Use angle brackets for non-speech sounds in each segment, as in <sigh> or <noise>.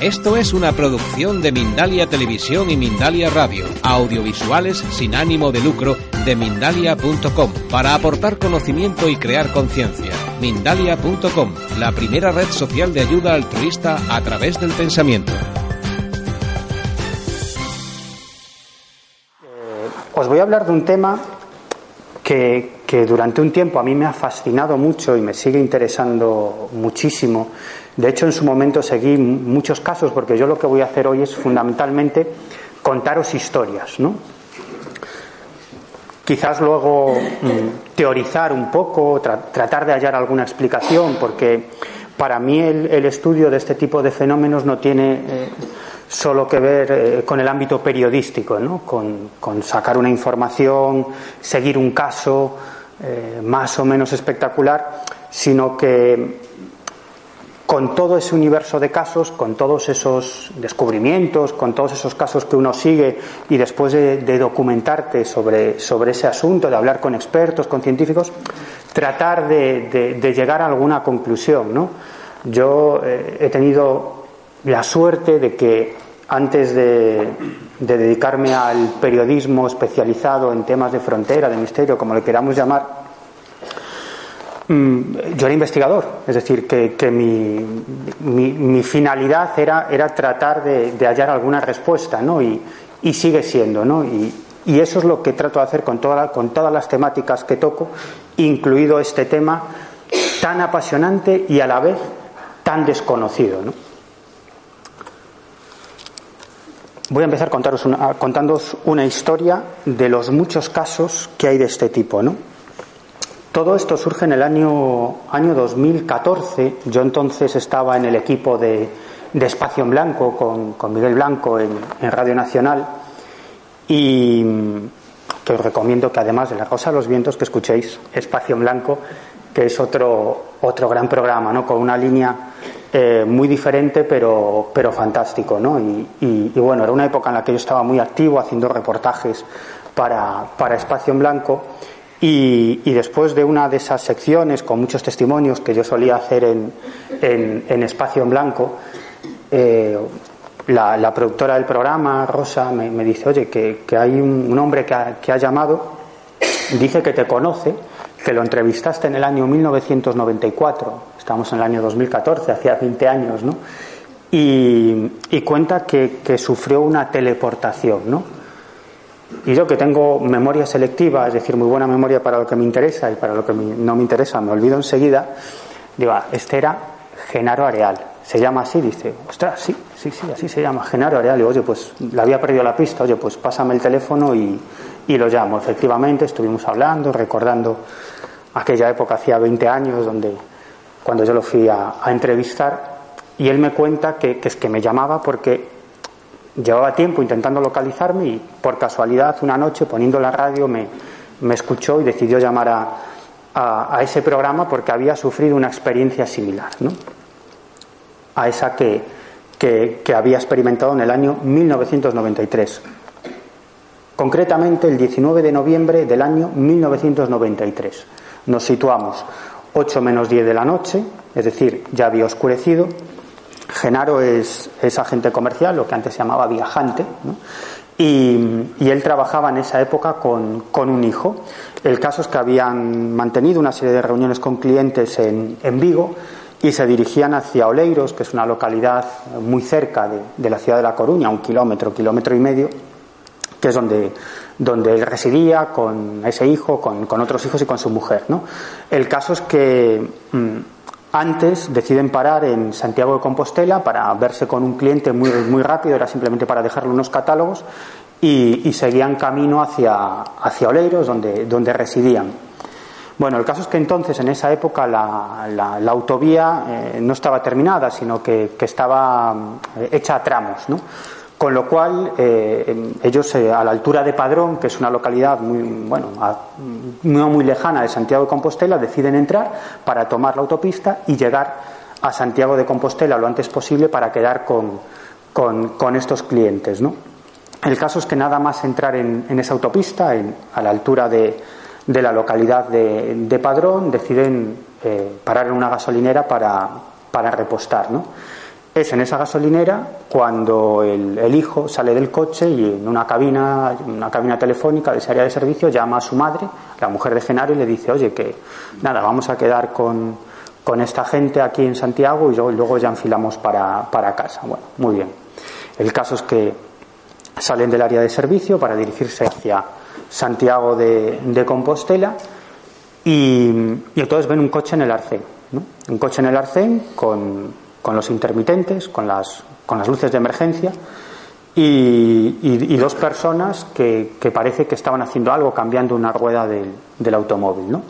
Esto es una producción de Mindalia Televisión y Mindalia Radio, audiovisuales sin ánimo de lucro de mindalia.com, para aportar conocimiento y crear conciencia. Mindalia.com, la primera red social de ayuda altruista a través del pensamiento. Os voy a hablar de un tema que, que durante un tiempo a mí me ha fascinado mucho y me sigue interesando muchísimo de hecho, en su momento seguí muchos casos porque yo lo que voy a hacer hoy es fundamentalmente contaros historias, ¿no? Quizás luego mm, teorizar un poco, tratar de hallar alguna explicación, porque para mí el, estudio de este tipo de fenómenos no tiene eh, solo que ver eh, con el ámbito periodístico, ¿no? con, sacar una información, seguir un caso eh, más o menos espectacular, sino que con todo ese universo de casos, con todos esos descubrimientos, con todos esos casos que uno sigue y después de, documentarte sobre, sobre, ese asunto, de hablar con expertos, con científicos, tratar de, llegar a alguna conclusión. ¿no? Yo eh, he tenido la suerte de que antes de, dedicarme al periodismo especializado en temas de frontera, de misterio, como le queramos llamar, yo era investigador, es decir, que, mi, finalidad era, tratar de, hallar alguna respuesta, ¿no? Y, sigue siendo, ¿no? Y, eso es lo que trato de hacer con, todas las temáticas que toco, incluido este tema tan apasionante y a la vez tan desconocido, ¿no? Voy a empezar contaros contándoos una historia de los muchos casos que hay de este tipo, ¿no? Todo esto surge en el año, año 2014. Yo entonces estaba en el equipo de, Espacio en Blanco con, Miguel Blanco en, Radio Nacional y que os recomiendo que además de La Rosa de los Vientos que escuchéis Espacio en Blanco, que es otro, otro gran programa, ¿no? con una línea eh, muy diferente pero, pero fantástico. ¿no? Y, bueno, era una época en la que yo estaba muy activo haciendo reportajes para, para Espacio en Blanco y, después de una de esas secciones con muchos testimonios que yo solía hacer en, en, Espacio en Blanco, eh, la, productora del programa, Rosa, me, dice, oye, que, hay un, hombre que ha, que ha, llamado, dice que te conoce, que lo entrevistaste en el año 1994, estamos en el año 2014, hacía 20 años, ¿no? Y, y cuenta que, que sufrió una teleportación, ¿no? Y yo que tengo memoria selectiva, es decir, muy buena memoria para lo que me interesa y para lo que no me interesa, me olvido enseguida, digo, ah, este era Genaro Areal. Se llama así, dice, ostras, sí, sí, sí, así se llama, Genaro Areal. Y oye, pues le había perdido la pista, oye, pues pásame el teléfono y, y lo llamo. Efectivamente, estuvimos hablando, recordando aquella época, hacía 20 años, donde cuando yo lo fui a, entrevistar, y él me cuenta que, que es que me llamaba porque Llevaba tiempo intentando localizarme y por casualidad una noche poniendo la radio me, escuchó y decidió llamar a, ese programa porque había sufrido una experiencia similar, a esa que, había experimentado en el año 1993. Concretamente el 19 de noviembre del año 1993. Nos situamos 8 menos 10 de la noche, es decir, ya había oscurecido, Genaro es, agente comercial, lo que antes se llamaba viajante, y, él trabajaba en esa época con, un hijo. El caso es que habían mantenido una serie de reuniones con clientes en, Vigo y se dirigían hacia Oleiros, que es una localidad muy cerca de, la ciudad de La Coruña, un kilómetro, kilómetro y medio, que es donde, donde él residía con ese hijo, con, otros hijos y con su mujer. El caso es que mm, antes deciden parar en Santiago de Compostela para verse con un cliente muy, muy rápido, era simplemente para dejarle unos catálogos y, seguían camino hacia, hacia Oleiros, donde, donde residían. Bueno, el caso es que entonces, en esa época, la, la, autovía eh, no estaba terminada, sino que, que estaba eh, hecha a tramos, ¿no? Con lo cual, eh, ellos a la altura de Padrón, que es una localidad muy, bueno, no muy lejana de Santiago de Compostela, deciden entrar para tomar la autopista y llegar a Santiago de Compostela lo antes posible para quedar con, con, estos clientes. ¿no? El caso es que nada más entrar en, esa autopista, a la altura de, de la localidad de, Padrón, deciden eh, parar en una gasolinera para, para repostar. ¿no? Es en esa gasolinera cuando el, hijo sale del coche y en una cabina, una cabina telefónica de esa área de servicio llama a su madre, la mujer de Genaro, y le dice, oye, que nada, vamos a quedar con, con esta gente aquí en Santiago y luego, ya enfilamos para, para casa. Bueno, muy bien. El caso es que salen del área de servicio para dirigirse hacia Santiago de, Compostela y, entonces ven un coche en el arcén. Un coche en el arcén con, los intermitentes, con las, con las luces de emergencia y, dos personas que, parece que estaban haciendo algo, cambiando una rueda del, del automóvil. ¿no?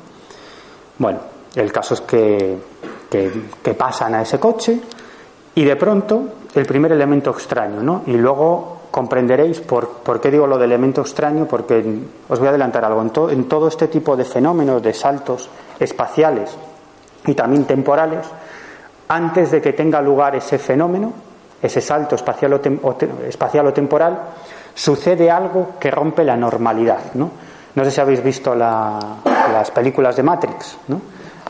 Bueno, el caso es que, que, pasan a ese coche y de pronto el primer elemento extraño, ¿no? Y luego comprenderéis por, por, qué digo lo de elemento extraño, porque os voy a adelantar algo. En, en, todo este tipo de fenómenos, de saltos espaciales y también temporales, antes de que tenga lugar ese fenómeno, ese salto espacial o, espacial o temporal, sucede algo que rompe la normalidad. ¿no? no sé si habéis visto las películas de Matrix. ¿no?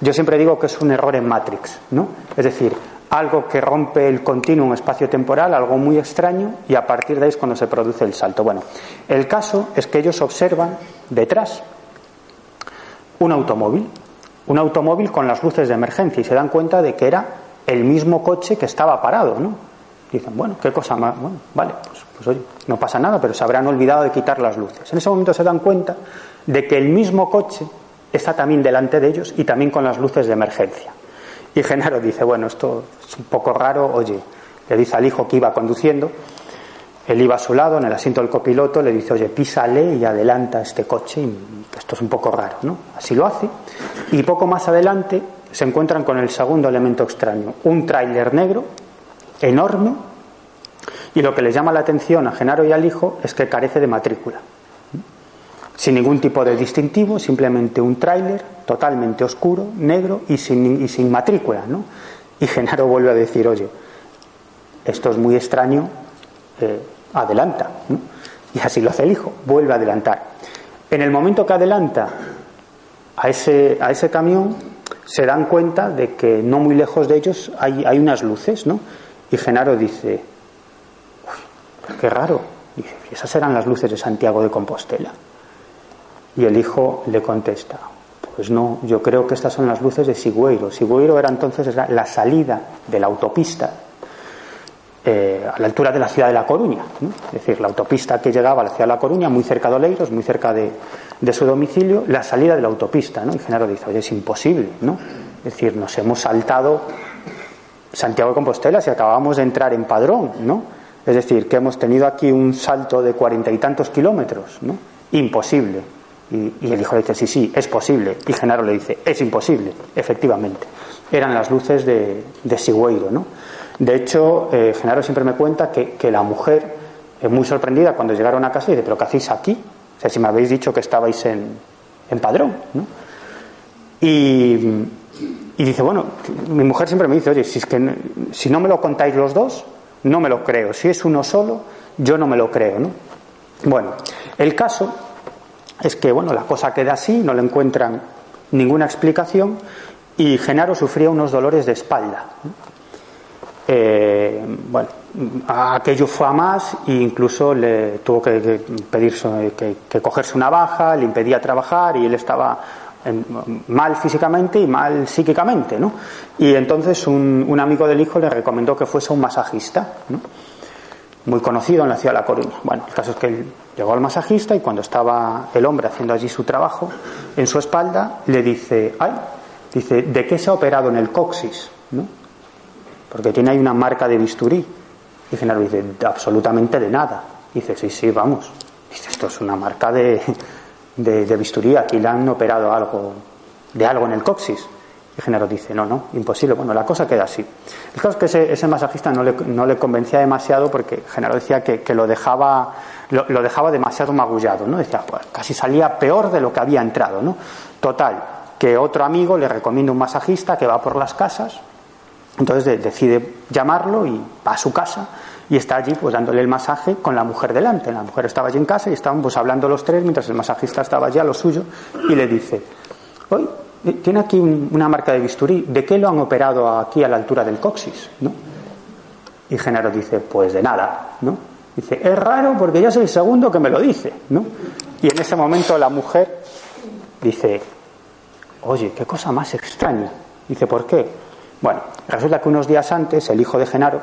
Yo siempre digo que es un error en Matrix, ¿no? Es decir, algo que rompe el continuum espacio-temporal, algo muy extraño, y a partir de ahí es cuando se produce el salto. Bueno, el caso es que ellos observan detrás un automóvil, un automóvil con las luces de emergencia, y se dan cuenta de que era el mismo coche que estaba parado, ¿no? dicen, bueno, qué cosa más, bueno, vale, pues, pues oye, no pasa nada, pero se habrán olvidado de quitar las luces. En ese momento se dan cuenta de que el mismo coche está también delante de ellos y también con las luces de emergencia. Y Genaro dice, bueno, esto es un poco raro, oye, le dice al hijo que iba conduciendo, él iba a su lado, en el asiento del copiloto, le dice, oye, písale y adelanta este coche, y esto es un poco raro, ¿no? Así lo hace, y poco más adelante se encuentran con el segundo elemento extraño, un tráiler negro, enorme, y lo que les llama la atención a Genaro y al hijo es que carece de matrícula sin ningún tipo de distintivo, simplemente un tráiler totalmente oscuro, negro y sin, y sin matrícula. ¿no? Y Genaro vuelve a decir, oye, esto es muy extraño, eh, adelanta. Y así lo hace el hijo, vuelve a adelantar. En el momento que adelanta a ese, a ese camión, se dan cuenta de que no muy lejos de ellos hay, hay unas luces, ¿no? Y Genaro dice, Uy, qué raro. Dice, esas eran las luces de Santiago de Compostela. Y el hijo le contesta, pues no, yo creo que estas son las luces de Sigüeiro. Sigüeiro era entonces la salida de la autopista eh, a la altura de la ciudad de La Coruña. Es decir, la autopista que llegaba a la ciudad de La Coruña, muy cerca de Oleiros, muy cerca de, su domicilio, la salida de la autopista. ¿no? Y Genaro dice, oye, es imposible. ¿no? Es decir, nos hemos saltado Santiago de Compostela si acabamos de entrar en Padrón. ¿no? Es decir, que hemos tenido aquí un salto de cuarenta y tantos kilómetros. ¿no? Imposible. Y, el hijo le dice, sí, sí, es posible. Y Genaro le dice, es imposible, efectivamente. Eran las luces de, de Sigüeiro, ¿no? De hecho, eh, Genaro siempre me cuenta que, la mujer, es muy sorprendida cuando llegaron a casa, dice, ¿pero qué hacéis aquí? O sea, si me habéis dicho que estabais en, en padrón, ¿no? Y, y, dice, bueno, mi mujer siempre me dice, oye, si, es que, si no me lo contáis los dos, no me lo creo. Si es uno solo, yo no me lo creo, ¿no? Bueno, el caso es que bueno, la cosa queda así, no le encuentran ninguna explicación y Genaro sufría unos dolores de espalda. Eh, bueno, aquello fue a más e incluso le tuvo que, pedir que, cogerse una baja, le impedía trabajar y él estaba mal físicamente y mal psíquicamente, ¿no? Y entonces un, amigo del hijo le recomendó que fuese un masajista, muy conocido en la ciudad de La Coruña. Bueno, el caso es que él llegó al masajista y cuando estaba el hombre haciendo allí su trabajo, en su espalda le dice, ay, dice, ¿de qué se ha operado en el coxis? ¿No? Porque tiene ahí una marca de bisturí. Y Genaro dice, absolutamente de nada. Dice, sí, sí, vamos. Dice, esto es una marca de, de, bisturí, aquí le han operado algo de algo en el coxis. Y Genaro dice, no, no, imposible. Bueno, la cosa queda así. El caso es que ese, ese masajista no le, no le, convencía demasiado porque Genaro decía que, que lo, dejaba, lo, lo, dejaba demasiado magullado, ¿no? Decía, pues casi salía peor de lo que había entrado, ¿no? Total, que otro amigo le recomienda un masajista que va por las casas, entonces decide llamarlo y va a su casa y está allí pues dándole el masaje con la mujer delante. La mujer estaba allí en casa y estaban pues hablando los tres mientras el masajista estaba allí a lo suyo y le dice, hoy tiene aquí una marca de bisturí, ¿de qué lo han operado aquí a la altura del coxis? Y Genaro dice, pues de nada, ¿no? Dice, es raro porque ya soy el segundo que me lo dice, ¿no? Y en ese momento la mujer dice, oye, qué cosa más extraña. Dice, ¿por qué? Bueno, resulta que unos días antes el hijo de Genaro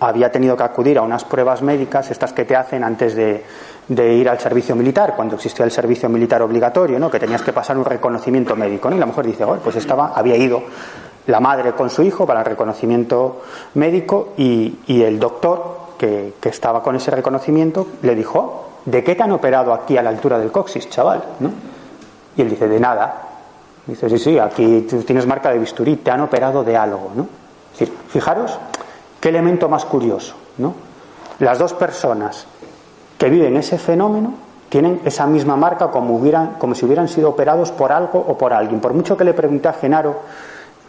había tenido que acudir a unas pruebas médicas, estas que te hacen antes de, ir al servicio militar, cuando existía el servicio militar obligatorio, ¿no? que tenías que pasar un reconocimiento médico. ¿no? Y la mujer dice, oh, pues estaba, había ido la madre con su hijo para el reconocimiento médico y, el doctor que, estaba con ese reconocimiento le dijo, ¿de qué te han operado aquí a la altura del coxis, chaval? ¿no? Y él dice, de nada. Dice, sí, sí, aquí tú tienes marca de bisturí, te han operado de algo, ¿no? Es decir, fijaros qué elemento más curioso, ¿no? Las dos personas que viven ese fenómeno tienen esa misma marca como, hubieran, como si hubieran sido operados por algo o por alguien. Por mucho que le pregunté a Genaro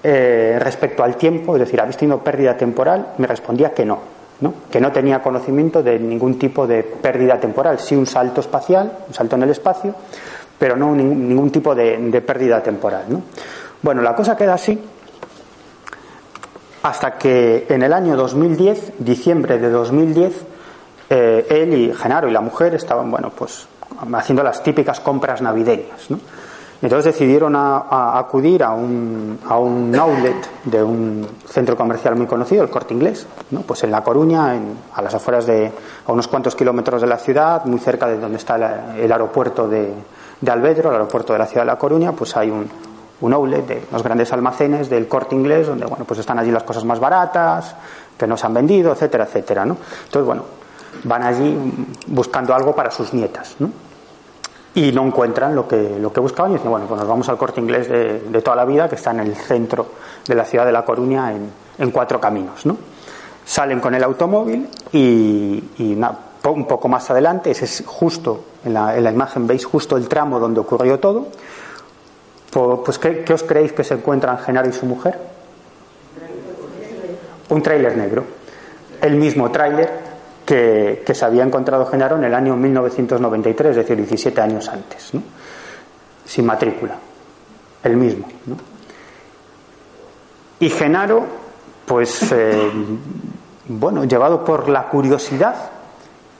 eh, respecto al tiempo, es decir, ¿habéis tenido pérdida temporal? Me respondía que no, ¿no? que no tenía conocimiento de ningún tipo de pérdida temporal, sí un salto espacial, un salto en el espacio, pero no ningún, tipo de, pérdida temporal. ¿no? Bueno, la cosa queda así hasta que en el año 2010, diciembre de 2010, eh, él y Genaro y la mujer estaban, bueno, pues haciendo las típicas compras navideñas. Entonces decidieron acudir a un, a un outlet de un centro comercial muy conocido, el Corte Inglés, pues en La Coruña, a las afueras de, a unos cuantos kilómetros de la ciudad, muy cerca de donde está el aeropuerto de, de Albedro, el aeropuerto de la ciudad de La Coruña, pues hay un, un outlet de los grandes almacenes del corte inglés, donde bueno, pues están allí las cosas más baratas, que no se han vendido, etcétera, etcétera. ¿no? Entonces, bueno, van allí buscando algo para sus nietas. ¿no? Y no encuentran lo que, lo que buscaban y dicen, bueno, pues nos vamos al corte inglés de, de toda la vida, que está en el centro de la ciudad de La Coruña, en, en cuatro caminos. ¿no? Salen con el automóvil y, y na, un poco más adelante, ese es justo, en la, en la imagen veis justo el tramo donde ocurrió todo, pues ¿qué, ¿qué, os creéis que se encuentran Genaro y su mujer? Un tráiler negro. El mismo tráiler que, se había encontrado Genaro en el año 1993, es decir, 17 años antes, sin matrícula. El mismo. Y Genaro, pues, eh, bueno, llevado por la curiosidad,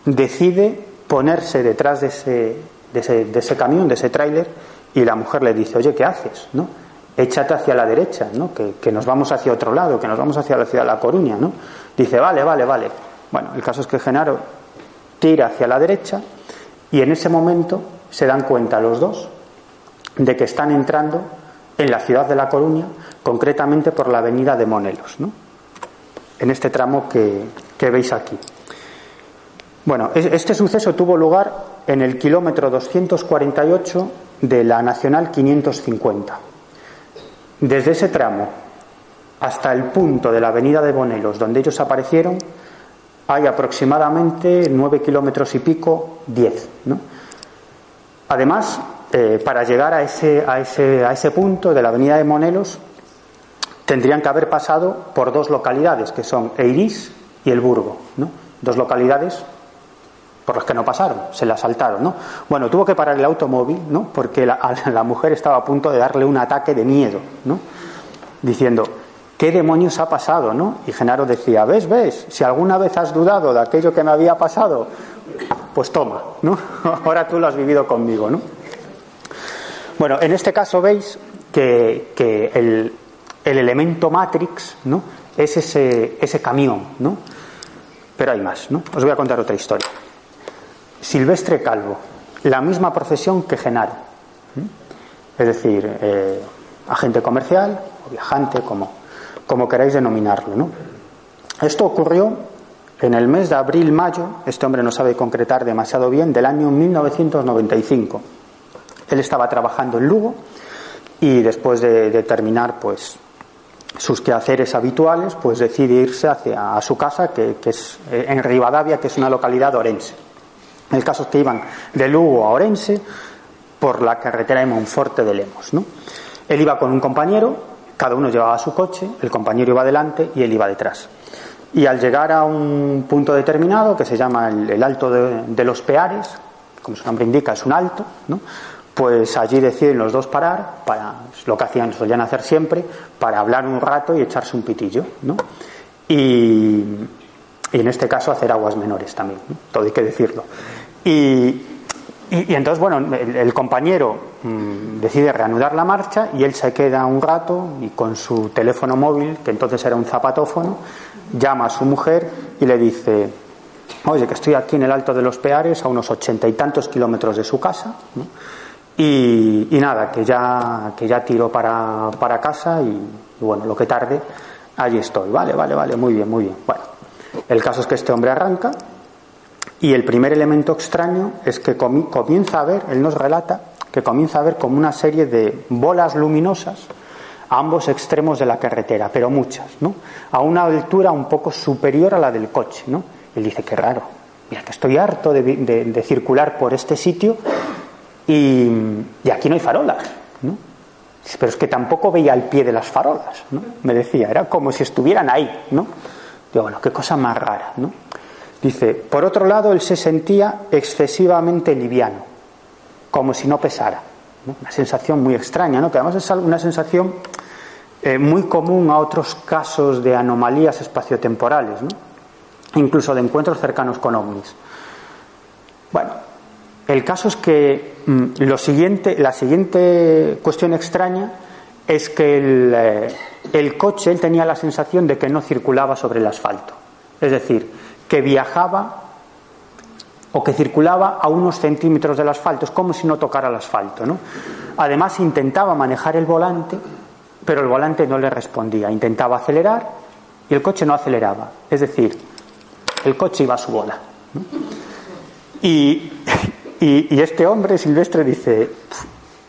decide ponerse detrás de ese, de ese, de ese camión, de ese tráiler, y la mujer le dice, oye, ¿qué haces? ¿No? Échate hacia la derecha, ¿no? Que, que, nos vamos hacia otro lado, que nos vamos hacia la ciudad de La Coruña, ¿no? Dice, vale, vale, vale. Bueno, el caso es que Genaro tira hacia la derecha y en ese momento se dan cuenta los dos de que están entrando en la ciudad de La Coruña, concretamente por la avenida de Monelos, ¿no? En este tramo que, que veis aquí. Bueno, este suceso tuvo lugar en el kilómetro 248 de la Nacional 550. Desde ese tramo hasta el punto de la avenida de Bonelos donde ellos aparecieron hay aproximadamente nueve kilómetros y pico, diez. ¿no? Además, eh, para llegar a ese, a, ese, a ese punto de la avenida de Monelos tendrían que haber pasado por dos localidades, que son Eirís y El Burgo. ¿no? Dos localidades por las que no pasaron, se la saltaron, ¿no? Bueno, tuvo que parar el automóvil, ¿no? Porque <laughs> la, mujer estaba a punto de darle un ataque de miedo, ¿no? Diciendo, ¿qué demonios ha pasado, no? Y Genaro decía, ¿ves, ves? Si alguna vez has dudado de aquello que me había pasado, pues toma, ¿no? <laughs> Ahora tú lo has vivido conmigo, ¿no? Bueno, en este caso veis que, el, elemento Matrix, ¿no? Es ese, ese camión, ¿no? Pero hay más, ¿no? Os voy a contar otra historia. Silvestre Calvo, la misma profesión que Genaro, es decir, eh, agente comercial o viajante, como, como queráis denominarlo. ¿no? Esto ocurrió en el mes de abril-mayo, este hombre no sabe concretar demasiado bien, del año 1995. Él estaba trabajando en Lugo y después de, terminar pues sus quehaceres habituales, pues decide irse hacia a su casa, que, es eh, en Rivadavia, que es una localidad orense. El caso es que iban de Lugo a Orense por la carretera de Monforte de Lemos. Él iba con un compañero, cada uno llevaba su coche, el compañero iba delante y él iba detrás. Y al llegar a un punto determinado, que se llama el, Alto de, los Peares, como su nombre indica, es un alto, pues allí deciden los dos parar, para lo que hacían, solían hacer siempre, para hablar un rato y echarse un pitillo. Y, en este caso hacer aguas menores también, todo hay que decirlo. Y, y, entonces, bueno, el, compañero mm, decide reanudar la marcha y él se queda un rato y con su teléfono móvil, que entonces era un zapatófono, llama a su mujer y le dice, oye, que estoy aquí en el Alto de los Peares, a unos ochenta y tantos kilómetros de su casa, y, nada, que ya, que ya tiro para, para casa y, bueno, lo que tarde, allí estoy. Vale, vale, vale, muy bien, muy bien. Bueno, el caso es que este hombre arranca y el primer elemento extraño es que comienza a ver, él nos relata, que comienza a ver como una serie de bolas luminosas a ambos extremos de la carretera, pero muchas, ¿no? A una altura un poco superior a la del coche, ¿no? Él dice, qué raro, mira que estoy harto de, circular por este sitio y, y, aquí no hay farolas, ¿no? Pero es que tampoco veía el pie de las farolas, ¿no? Me decía, era como si estuvieran ahí, ¿no? Digo, bueno, qué cosa más rara, ¿no? Dice, por otro lado, él se sentía excesivamente liviano, como si no pesara. Una sensación muy extraña, ¿no? que además es una sensación eh, muy común a otros casos de anomalías espaciotemporales, ¿no? incluso de encuentros cercanos con ovnis. Bueno, el caso es que mm, lo siguiente, la siguiente cuestión extraña es que el, eh, el coche, él tenía la sensación de que no circulaba sobre el asfalto. Es decir, que viajaba o que circulaba a unos centímetros del asfalto, es como si no tocara el asfalto. ¿no? Además intentaba manejar el volante, pero el volante no le respondía. Intentaba acelerar y el coche no aceleraba. Es decir, el coche iba a su bola. Y, este hombre silvestre dice,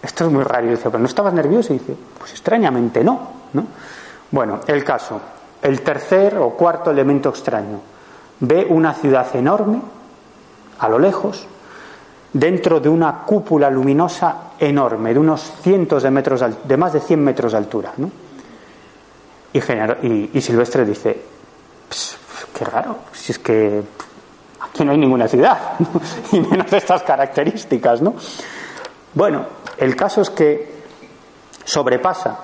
esto es muy raro. Dice, pero ¿no estabas nervioso? Y dice, pues extrañamente no. ¿no? Bueno, el caso. El tercer o cuarto elemento extraño ve una ciudad enorme, a lo lejos, dentro de una cúpula luminosa enorme, de unos cientos de metros, de más de 100 metros de altura. Y, Silvestre dice, qué raro, si es que aquí no hay ninguna ciudad, <laughs> y menos de estas características. ¿no? Bueno, el caso es que sobrepasa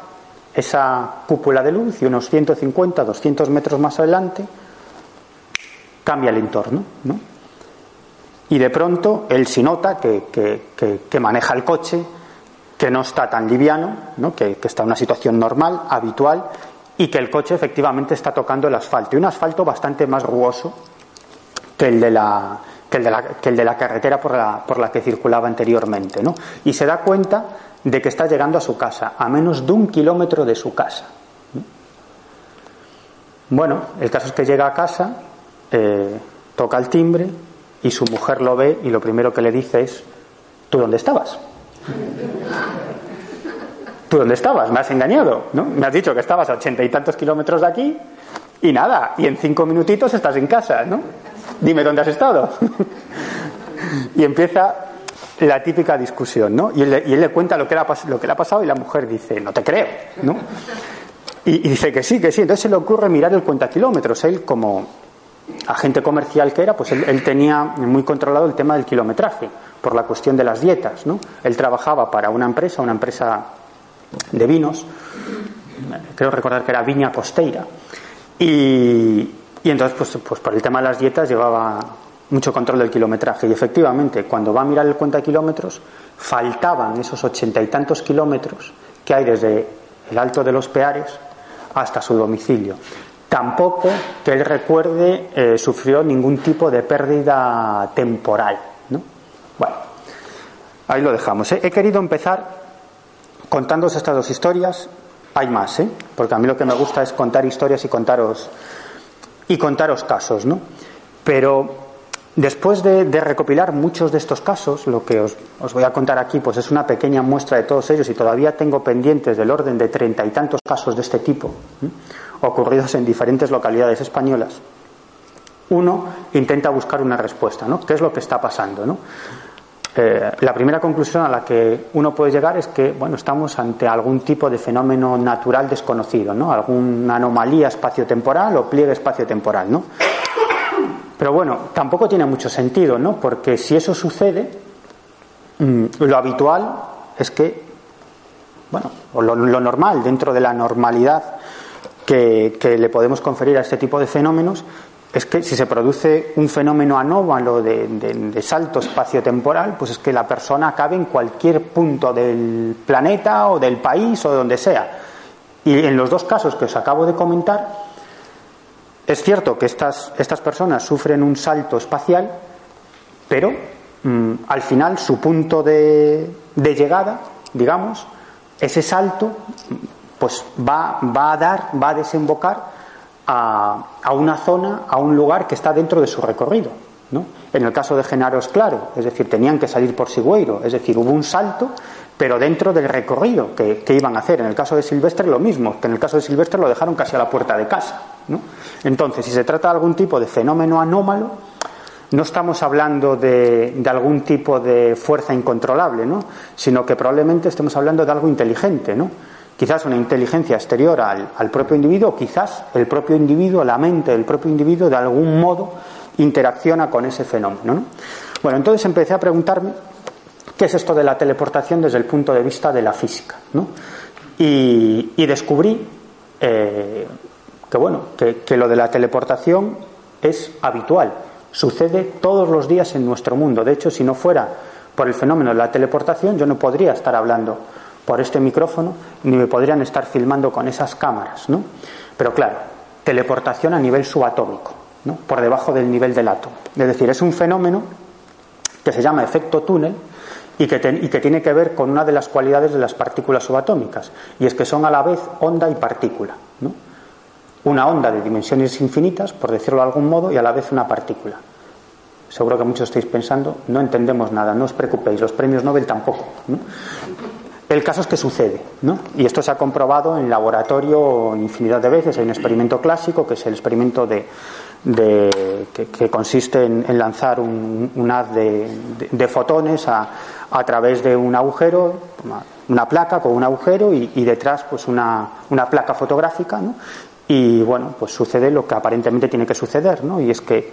esa cúpula de luz y unos 150, 200 metros más adelante, cambia el entorno, ¿no? Y de pronto él sí nota que, que, maneja el coche, que no está tan liviano, ¿no? que, está en una situación normal, habitual, y que el coche efectivamente está tocando el asfalto. Y un asfalto bastante más rugoso que el de la, que el de la, que el de la carretera por la, por la que circulaba anteriormente. ¿no? Y se da cuenta de que está llegando a su casa, a menos de un kilómetro de su casa. Bueno, el caso es que llega a casa eh, toca el timbre y su mujer lo ve y lo primero que le dice es, ¿tú dónde estabas? ¿Tú dónde estabas? Me has engañado, ¿no? Me has dicho que estabas a ochenta y tantos kilómetros de aquí y nada, y en cinco minutitos estás en casa, ¿no? Dime dónde has estado. <laughs> y empieza la típica discusión, ¿no? Y él, le cuenta lo que, lo que le ha pasado y la mujer dice, no te creo, ¿no? Y, y, dice que sí, que sí. Entonces se le ocurre mirar el cuenta kilómetros. Él, como agente comercial que era, pues él, tenía muy controlado el tema del kilometraje, por la cuestión de las dietas. ¿no? Él trabajaba para una empresa, una empresa de vinos, creo recordar que era Viña Costeira, y, entonces, pues, pues por el tema de las dietas llevaba mucho control del kilometraje. Y efectivamente, cuando va a mirar el cuenta de kilómetros, faltaban esos ochenta y tantos kilómetros que hay desde el Alto de los Peares hasta su domicilio. Tampoco que él recuerde eh, sufrió ningún tipo de pérdida temporal. ¿no? Bueno, ahí lo dejamos. ¿eh? He querido empezar contándoos estas dos historias. Hay más, ¿eh? porque a mí lo que me gusta es contar historias y contaros y contaros casos, ¿no? Pero Después de, recopilar muchos de estos casos, lo que os, voy a contar aquí pues es una pequeña muestra de todos ellos y todavía tengo pendientes del orden de treinta y tantos casos de este tipo ocurridos en diferentes localidades españolas. Uno intenta buscar una respuesta, ¿no? ¿Qué es lo que está pasando? Eh, la primera conclusión a la que uno puede llegar es que bueno, estamos ante algún tipo de fenómeno natural desconocido, ¿no? alguna anomalía espaciotemporal o pliegue espaciotemporal. ¿no? Pero bueno, tampoco tiene mucho sentido, ¿no? porque si eso sucede, mm, lo habitual es que, bueno, lo, lo normal, dentro de la normalidad que, le podemos conferir a este tipo de fenómenos, es que si se produce un fenómeno anómalo de, de, salto espaciotemporal, pues es que la persona acabe en cualquier punto del planeta o del país o de donde sea. Y en los dos casos que os acabo de comentar, es cierto que estas, estas personas sufren un salto espacial, pero mm, al final su punto de, de llegada, digamos, ese salto, pues va, va a dar, va a desembocar a, una zona, a un lugar que está dentro de su recorrido. ¿no? En el caso de Genaros, claro, es decir, tenían que salir por Sigüeiro, es decir, hubo un salto, pero dentro del recorrido que, iban a hacer. En el caso de Silvestre, lo mismo, que en el caso de Silvestre lo dejaron casi a la puerta de casa. ¿no? Entonces, si se trata de algún tipo de fenómeno anómalo, no estamos hablando de, de, algún tipo de fuerza incontrolable, ¿no? sino que probablemente estemos hablando de algo inteligente. ¿no? Quizás una inteligencia exterior al, propio individuo, quizás el propio individuo, la mente del propio individuo, de algún modo interacciona con ese fenómeno. Bueno, entonces empecé a preguntarme qué es esto de la teleportación desde el punto de vista de la física. Y, descubrí eh, que, bueno, que lo de la teleportación es habitual, sucede todos los días en nuestro mundo. De hecho, si no fuera por el fenómeno de la teleportación, yo no podría estar hablando por este micrófono, ni me podrían estar filmando con esas cámaras, ¿no? Pero claro, teleportación a nivel subatómico, ¿no? por debajo del nivel del átomo. Es decir, es un fenómeno que se llama efecto túnel y que, tiene que ver con una de las cualidades de las partículas subatómicas, y es que son a la vez onda y partícula. ¿no? Una onda de dimensiones infinitas, por decirlo de algún modo, y a la vez una partícula. Seguro que muchos estáis pensando, no entendemos nada, no os preocupéis, los premios Nobel tampoco. ¿no? El caso es que sucede, ¿no? Y esto se ha comprobado en laboratorio infinidad de veces. Hay un experimento clásico, que es el experimento de, que, consiste en, lanzar un, haz de, fotones a, través de un agujero, una, placa con un agujero y, detrás pues una, placa fotográfica, ¿no? Y bueno, pues sucede lo que aparentemente tiene que suceder, ¿no? Y es que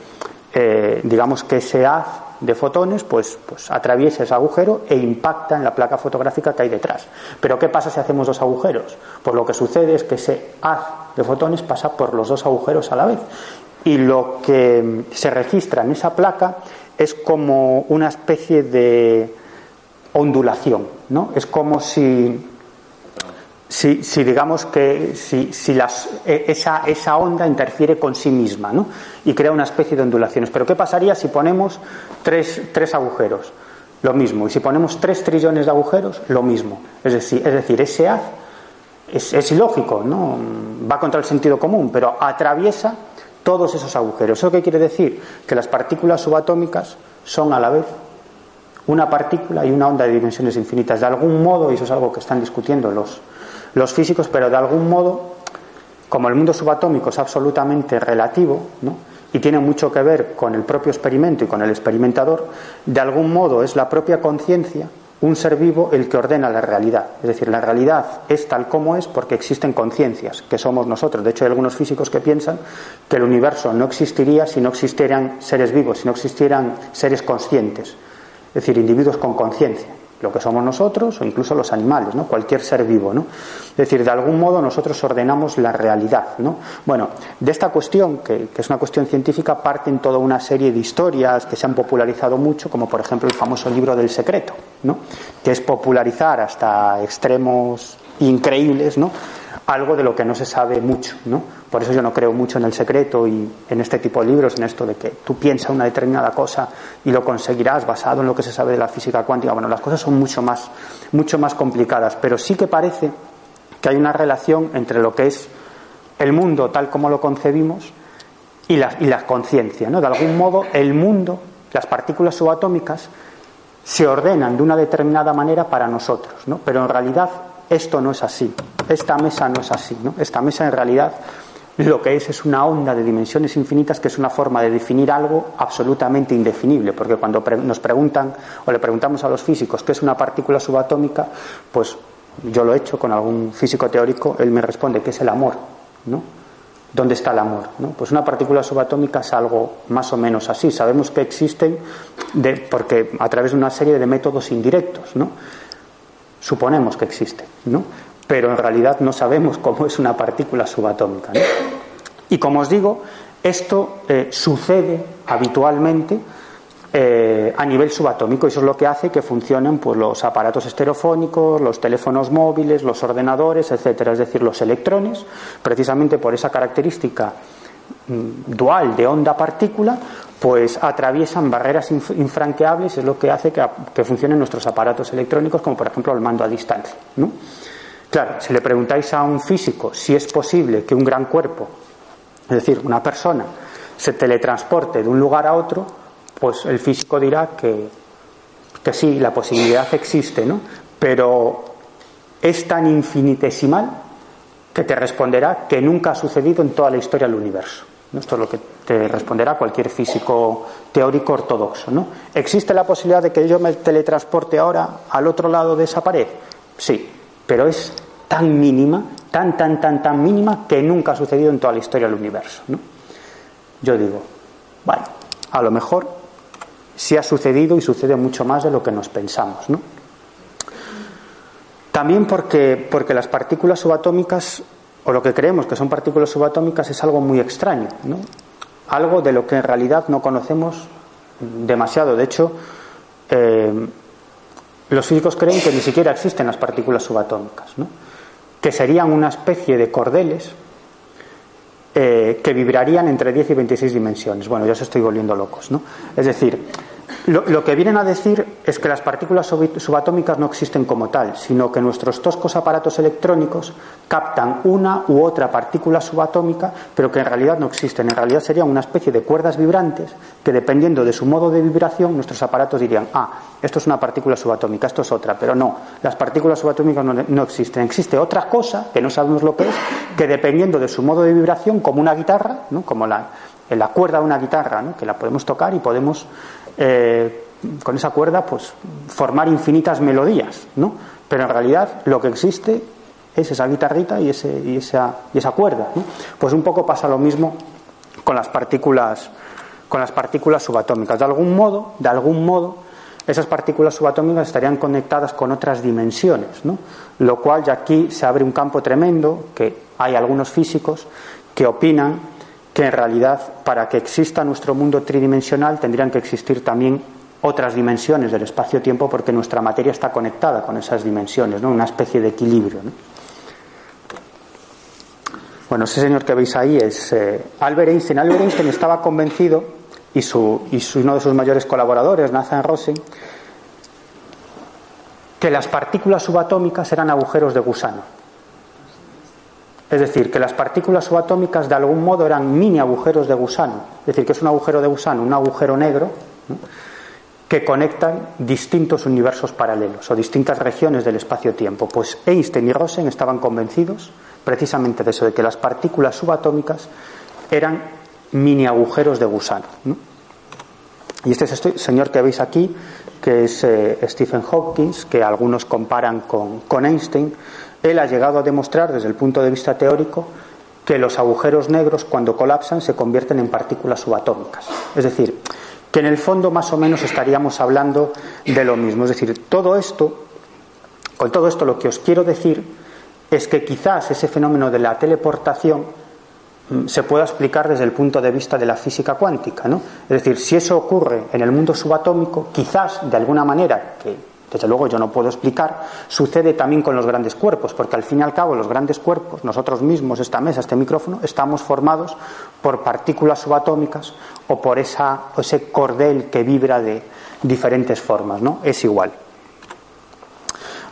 eh, digamos que ese haz de fotones pues, pues atraviesa ese agujero e impacta en la placa fotográfica que hay detrás. Pero ¿qué pasa si hacemos dos agujeros? Pues lo que sucede es que ese haz de fotones pasa por los dos agujeros a la vez. Y lo que se registra en esa placa es como una especie de ondulación, ¿no? Es como si si, si digamos que si, si las, e, esa, esa, onda interfiere con sí misma ¿no? y crea una especie de ondulaciones. Pero ¿qué pasaría si ponemos tres, tres agujeros? Lo mismo. Y si ponemos tres trillones de agujeros, lo mismo. Es decir, es decir ese haz es, es ilógico, ¿no? va contra el sentido común, pero atraviesa todos esos agujeros. ¿Eso qué quiere decir? Que las partículas subatómicas son a la vez una partícula y una onda de dimensiones infinitas. De algún modo, y eso es algo que están discutiendo los, los físicos, pero de algún modo, como el mundo subatómico es absolutamente relativo, y tiene mucho que ver con el propio experimento y con el experimentador, de algún modo es la propia conciencia, un ser vivo, el que ordena la realidad. Es decir, la realidad es tal como es porque existen conciencias, que somos nosotros. De hecho, hay algunos físicos que piensan que el universo no existiría si no existieran seres vivos, si no existieran seres conscientes, es decir, individuos con conciencia lo que somos nosotros o incluso los animales, ¿no? cualquier ser vivo. ¿no? Es decir, de algún modo nosotros ordenamos la realidad. ¿no? Bueno, de esta cuestión, que, es una cuestión científica, parten toda una serie de historias que se han popularizado mucho, como por ejemplo el famoso libro del secreto, ¿no? que es popularizar hasta extremos increíbles ¿no? Algo de lo que no se sabe mucho. ¿no? Por eso yo no creo mucho en el secreto y en este tipo de libros, en esto de que tú piensas una determinada cosa y lo conseguirás basado en lo que se sabe de la física cuántica. Bueno, las cosas son mucho más, mucho más complicadas, pero sí que parece que hay una relación entre lo que es el mundo tal como lo concebimos y la, y la conciencia. ¿no? De algún modo, el mundo las partículas subatómicas se ordenan de una determinada manera para nosotros, ¿no? pero en realidad esto no es así, esta mesa no es así, ¿no? esta mesa en realidad lo que es es una onda de dimensiones infinitas que es una forma de definir algo absolutamente indefinible, porque cuando nos preguntan o le preguntamos a los físicos qué es una partícula subatómica, pues yo lo he hecho con algún físico teórico, él me responde que es el amor, ¿no? ¿Dónde está el amor? Pues una partícula subatómica es algo más o menos así. Sabemos que existen porque a través de una serie de métodos indirectos, ¿no? Suponemos que existen, ¿no? Pero en realidad no sabemos cómo es una partícula subatómica. Y como os digo, esto eh, sucede habitualmente eh, a nivel subatómico. Eso es lo que hace que funcionen pues, los aparatos estereofónicos, los teléfonos móviles, los ordenadores, etcétera. Es decir, los electrones, precisamente por esa característica mm, dual de onda-partícula, pues atraviesan barreras infranqueables, es lo que hace que, funcionen nuestros aparatos electrónicos, como por ejemplo el mando a distancia. Claro, si le preguntáis a un físico si es posible que un gran cuerpo, es decir, una persona, se teletransporte de un lugar a otro, pues el físico dirá que, que sí, la posibilidad existe, ¿no? Pero es tan infinitesimal que te responderá que nunca ha sucedido en toda la historia del universo. Esto es lo que te responderá cualquier físico teórico ortodoxo. ¿no? ¿Existe la posibilidad de que yo me teletransporte ahora al otro lado de esa pared? Sí, pero es tan mínima, tan, tan, tan, tan mínima que nunca ha sucedido en toda la historia del universo. ¿no? Yo digo, bueno, a lo mejor si ha sucedido y sucede mucho más de lo que nos pensamos. ¿no? También porque, porque las partículas subatómicas, o lo que creemos que son partículas subatómicas, es algo muy extraño, ¿no? algo de lo que en realidad no conocemos demasiado. De hecho, eh, los físicos creen que ni siquiera existen las partículas subatómicas, ¿no? que serían una especie de cordeles eh, que vibrarían entre 10 y 26 dimensiones. Bueno, ya se estoy volviendo locos, ¿no? Es decir, lo, que vienen a decir es que las partículas subatómicas no existen como tal, sino que nuestros toscos aparatos electrónicos captan una u otra partícula subatómica, pero que en realidad no existen. En realidad serían una especie de cuerdas vibrantes que, dependiendo de su modo de vibración, nuestros aparatos dirían, ah, esto es una partícula subatómica, esto es otra, pero no, las partículas subatómicas no, existen. Existe otra cosa, que no sabemos lo que es, que dependiendo de su modo de vibración, como una guitarra, ¿no? como la, la cuerda de una guitarra, ¿no? que la podemos tocar y podemos eh, con esa cuerda, pues formar infinitas melodías, ¿no? Pero en realidad lo que existe es esa guitarrita y, ese, y, esa, y esa cuerda. Pues un poco pasa lo mismo con las partículas con las partículas subatómicas. De algún modo, de algún modo, esas partículas subatómicas estarían conectadas con otras dimensiones, ¿no? Lo cual ya aquí se abre un campo tremendo que hay algunos físicos que opinan que en realidad para que exista nuestro mundo tridimensional tendrían que existir también otras dimensiones del espacio-tiempo porque nuestra materia está conectada con esas dimensiones, ¿no? una especie de equilibrio. Bueno, ese señor que veis ahí es eh, Albert Einstein. Albert Einstein estaba convencido, y, su, y uno de sus mayores colaboradores, Nathan Rosen, que las partículas subatómicas eran agujeros de gusano. Es decir, que las partículas subatómicas de algún modo eran mini agujeros de gusano. Es decir, que es un agujero de gusano, un agujero negro, que conectan distintos universos paralelos o distintas regiones del espacio-tiempo. Pues Einstein y Rosen estaban convencidos precisamente de eso, de que las partículas subatómicas eran mini agujeros de gusano. Y este es este señor que veis aquí, que es eh, Stephen Hawking, que algunos comparan con, con Einstein, él ha llegado a demostrar desde el punto de vista teórico que los agujeros negros cuando colapsan se convierten en partículas subatómicas. Es decir, que en el fondo más o menos estaríamos hablando de lo mismo. Es decir, todo esto, con todo esto lo que os quiero decir es que quizás ese fenómeno de la teleportación mm, se pueda explicar desde el punto de vista de la física cuántica, ¿no? Es decir, si eso ocurre en el mundo subatómico, quizás de alguna manera que desde luego yo no puedo explicar, sucede también con los grandes cuerpos, porque al fin y al cabo los grandes cuerpos, nosotros mismos, esta mesa, este micrófono, estamos formados por partículas subatómicas o por esa, ese cordel que vibra de diferentes formas, ¿no? Es igual.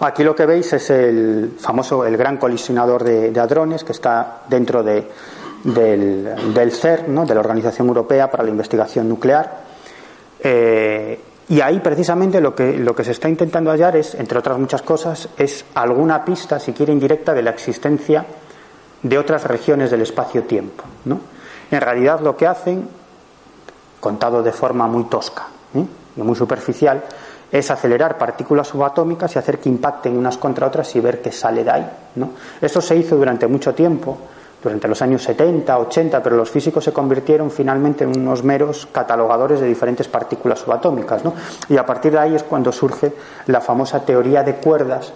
Aquí lo que veis es el famoso, el gran colisionador de, hadrones que está dentro del, del CERN, ¿no? de la Organización Europea para la Investigación Nuclear Eh, y ahí precisamente lo que, lo que se está intentando hallar es, entre otras muchas cosas, es alguna pista, si quiere indirecta, de la existencia de otras regiones del espacio-tiempo. ¿no? En realidad lo que hacen, contado de forma muy tosca ¿eh? y muy superficial, es acelerar partículas subatómicas y hacer que impacten unas contra otras y ver qué sale de ahí. ¿no? Esto se hizo durante mucho tiempo durante los años 70, 80, pero los físicos se convirtieron finalmente en unos meros catalogadores de diferentes partículas subatómicas. ¿no? Y a partir de ahí es cuando surge la famosa teoría de cuerdas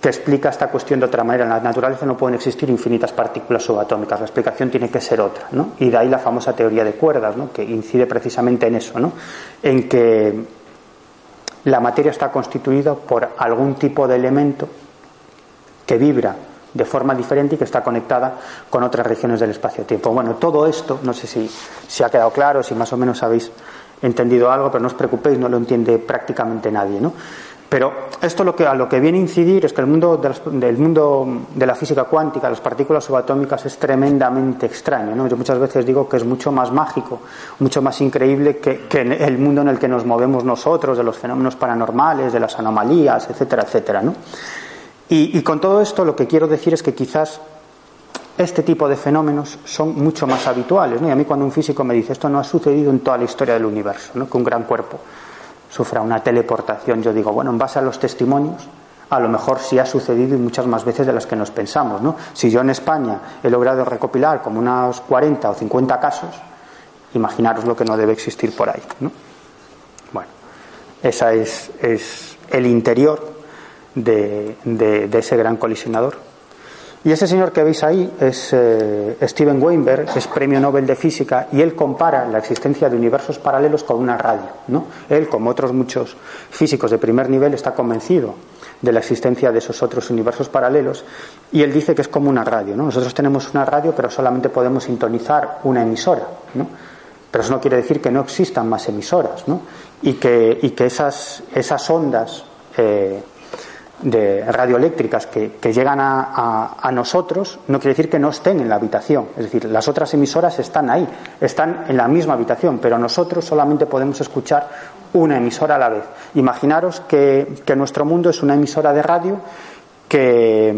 que explica esta cuestión de otra manera. En la naturaleza no pueden existir infinitas partículas subatómicas, la explicación tiene que ser otra. ¿no? Y de ahí la famosa teoría de cuerdas, ¿no? que incide precisamente en eso, ¿no? en que la materia está constituida por algún tipo de elemento que vibra de forma diferente y que está conectada con otras regiones del espacio-tiempo. Bueno, todo esto, no sé si, ha quedado claro, si más o menos habéis entendido algo, pero no os preocupéis, no lo entiende prácticamente nadie, ¿no? Pero esto lo que, a lo que viene a incidir es que el mundo, del mundo de la física cuántica, las partículas subatómicas, es tremendamente extraño. Yo muchas veces digo que es mucho más mágico, mucho más increíble que, que el mundo en el que nos movemos nosotros, de los fenómenos paranormales, de las anomalías, etcétera, etcétera. ¿no? Y, con todo esto lo que quiero decir es que quizás este tipo de fenómenos son mucho más habituales. ¿no? Y a mí cuando un físico me dice esto no ha sucedido en toda la historia del universo, ¿no? que un gran cuerpo sufra una teleportación, yo digo, bueno, en base a los testimonios, a lo mejor sí ha sucedido y muchas más veces de las que nos pensamos. ¿no? Si yo en España he logrado recopilar como unos 40 o 50 casos, imaginaros lo que no debe existir por ahí. ¿no? Bueno, esa es, es el interior de, ese gran colisionador. Y ese señor que veis ahí es eh, Steven Weinberg, es premio Nobel de Física, y él compara la existencia de universos paralelos con una radio. ¿no? Él, como otros muchos físicos de primer nivel, está convencido de la existencia de esos otros universos paralelos, y él dice que es como una radio. ¿no? Nosotros tenemos una radio, pero solamente podemos sintonizar una emisora. ¿no? Pero eso no quiere decir que no existan más emisoras, ¿no? y que, y que esas, esas ondas eh, de radioeléctricas que, llegan a, nosotros no quiere decir que no estén en la habitación. Es decir, las otras emisoras están ahí, están en la misma habitación, pero nosotros solamente podemos escuchar una emisora a la vez. Imaginaros que, que nuestro mundo es una emisora de radio que,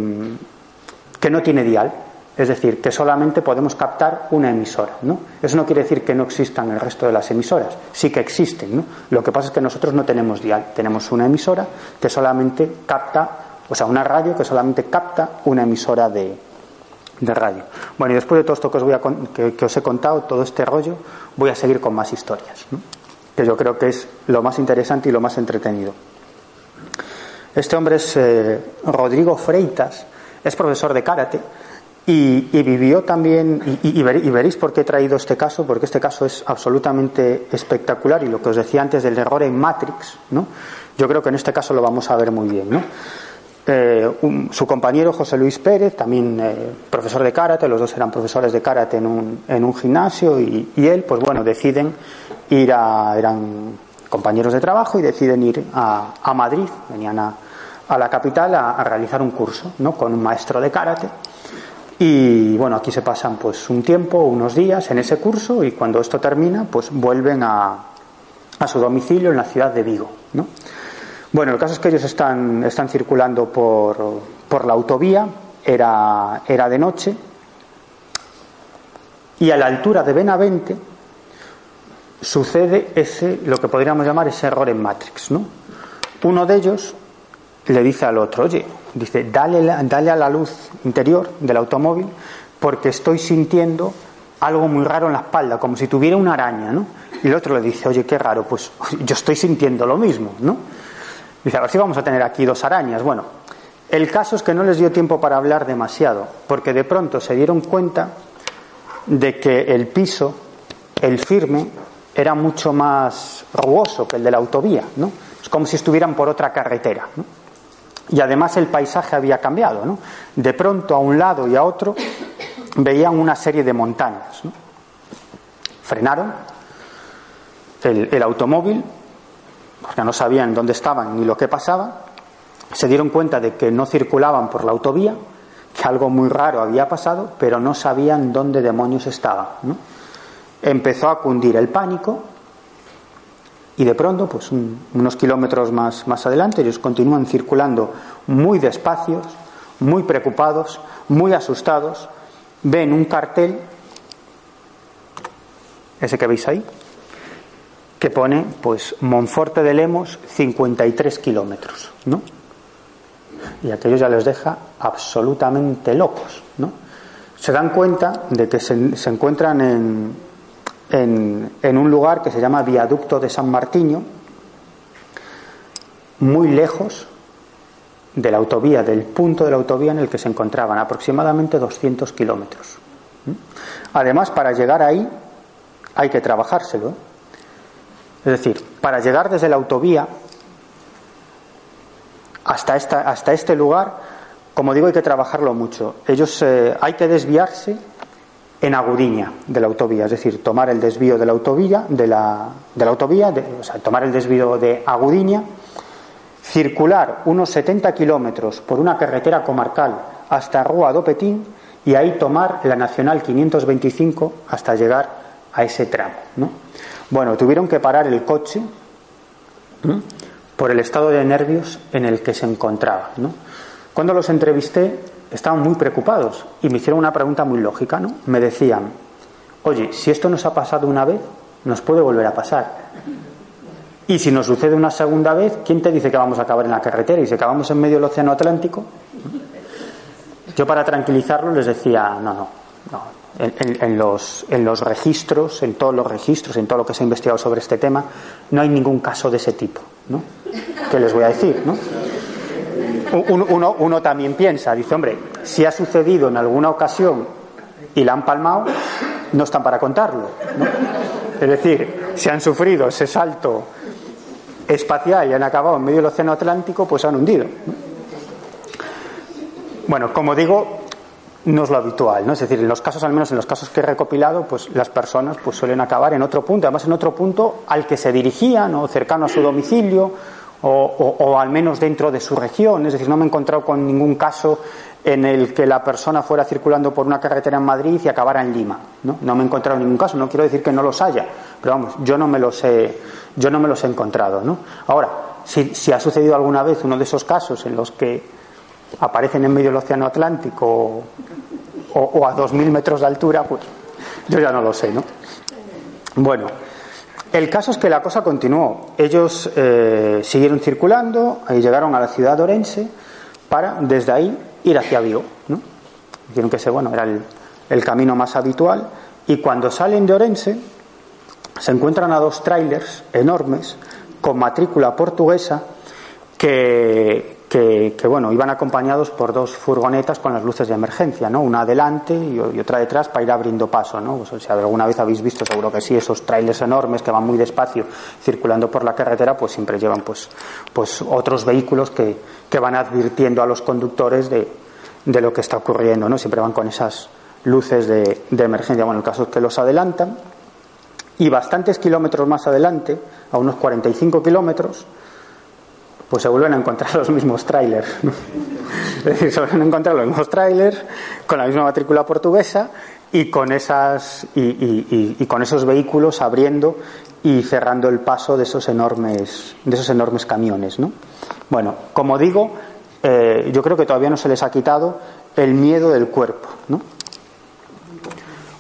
que no tiene dial. Es decir, que solamente podemos captar una emisora. ¿no? Eso no quiere decir que no existan el resto de las emisoras, sí que existen. Lo que pasa es que nosotros no tenemos dial, tenemos una emisora que solamente capta, o sea, una radio que solamente capta una emisora de, radio. Bueno, y después de todo esto que os, voy a, que, os he contado, todo este rollo, voy a seguir con más historias, que yo creo que es lo más interesante y lo más entretenido. Este hombre es eh, Rodrigo Freitas, es profesor de karate y, vivió también, y, veréis por qué he traído este caso, porque este caso es absolutamente espectacular y lo que os decía antes del error en Matrix, ¿no? yo creo que en este caso lo vamos a ver muy bien. ¿no? Eh, su compañero José Luis Pérez, también eh, profesor de karate, los dos eran profesores de karate en un, en un gimnasio y, él, pues bueno, deciden ir a, eran compañeros de trabajo y deciden ir a, a Madrid, venían a, a la capital a, a, realizar un curso ¿no? con un maestro de karate y bueno, aquí se pasan pues un tiempo, unos días en ese curso y cuando esto termina, pues vuelven a, a su domicilio en la ciudad de Vigo. ¿no? Bueno, el caso es que ellos están, están circulando por, por la autovía, era, era de noche, y a la altura de Benavente sucede ese, lo que podríamos llamar ese error en Matrix. ¿no? Uno de ellos le dice al otro, oye, dice, dale, dale a la luz interior del automóvil porque estoy sintiendo algo muy raro en la espalda, como si tuviera una araña, ¿no? Y el otro le dice, oye, qué raro, pues <laughs> yo estoy sintiendo lo mismo, ¿no? Dice, a ver si vamos a tener aquí dos arañas. Bueno, el caso es que no les dio tiempo para hablar demasiado, porque de pronto se dieron cuenta de que el piso, el firme, era mucho más rugoso que el de la autovía, ¿no? Es como si estuvieran por otra carretera, ¿no? Y además el paisaje había cambiado. ¿no? De pronto a un lado y a otro veían una serie de montañas. Frenaron el, automóvil, porque no sabían dónde estaban ni lo que pasaba. Se dieron cuenta de que no circulaban por la autovía, que algo muy raro había pasado, pero no sabían dónde demonios estaban. Empezó a cundir el pánico Y de pronto, pues unos kilómetros más, más adelante, ellos continúan circulando muy despacios, muy preocupados, muy asustados, ven un cartel, ese que veis ahí, que pone pues Monforte de Lemos 53 kilómetros, ¿no? Y aquello ya les deja absolutamente locos, ¿no? Se dan cuenta de que se, encuentran en, en, un lugar que se llama Viaducto de San Martiño, muy lejos de la autovía, del punto de la autovía en el que se encontraban, aproximadamente 200 kilómetros. Además, para llegar ahí hay que trabajárselo. ¿eh? Es decir, para llegar desde la autovía hasta, esta, hasta este lugar, como digo, hay que trabajarlo mucho. Ellos eh, hay que desviarse en Agudiña de la autovía, es decir, tomar el desvío de la autovía, de la, de la autovía, o sea, tomar el desvío de Agudiña, circular unos 70 kilómetros por una carretera comarcal hasta Rua do Petín y ahí tomar la Nacional 525 hasta llegar a ese tramo. ¿no? Bueno, tuvieron que parar el coche por el estado de nervios en el que se encontraba. Cuando los entrevisté, estaban muy preocupados y me hicieron una pregunta muy lógica. ¿no? Me decían, oye, si esto nos ha pasado una vez, nos puede volver a pasar. Y si nos sucede una segunda vez, ¿quién te dice que vamos a acabar en la carretera? Y si acabamos en medio del Océano Atlántico. Yo, para tranquilizarlos, les decía: no, no, no en, los, en los registros, en todos los registros, en todo lo que se ha investigado sobre este tema, no hay ningún caso de ese tipo. ¿no? ¿Qué les voy a decir? ¿no? Uno, uno, también piensa, dice, hombre, si ha sucedido en alguna ocasión y la han palmado, no están para contarlo. Es decir, si han sufrido ese salto espacial y han acabado en medio del Océano Atlántico, pues han hundido. Bueno, como digo, no es lo habitual, ¿no? Es decir, en los casos, al menos en los casos que he recopilado, pues las personas pues suelen acabar en otro punto, además en otro punto al que se dirigían o cercano a su domicilio o, al menos dentro de su región. Es decir, no me he encontrado con ningún caso en el que la persona fuera circulando por una carretera en Madrid y acabara en Lima. ¿no? no me he encontrado ningún caso, no quiero decir que no los haya, pero vamos, yo no me los he, yo no me los he encontrado. ¿no? Ahora, si, ha sucedido alguna vez uno de esos casos en los que aparecen en medio del Océano Atlántico o, a dos mil metros de altura, pues yo ya no lo sé, ¿no? Bueno, el caso es que la cosa continuó. Ellos eh, siguieron circulando y llegaron a la ciudad de Orense para, desde ahí, ir hacia Vigo, ¿no? Dijeron que ese, bueno, era el, el camino más habitual. Y cuando salen de Orense, se encuentran a dos trailers enormes con matrícula portuguesa que, que, bueno, iban acompañados por dos furgonetas con las luces de emergencia, ¿no? Una adelante y, otra detrás para ir abriendo paso, ¿no? Pues, si alguna vez habéis visto, seguro que sí, esos trailers enormes que van muy despacio circulando por la carretera, pues siempre llevan pues, pues otros vehículos que, que van advirtiendo a los conductores de, de, lo que está ocurriendo, ¿no? Siempre van con esas luces de, de emergencia. Bueno, el caso es que los adelantan y bastantes kilómetros más adelante, a unos 45 kilómetros, pues se vuelven a encontrar los mismos trailers. Es decir, se vuelven a encontrar los mismos trailers con la misma matrícula portuguesa y con esas y, con esos vehículos abriendo y cerrando el paso de esos enormes de esos enormes camiones, ¿no? Bueno, como digo, eh, yo creo que todavía no se les ha quitado el miedo del cuerpo, ¿no?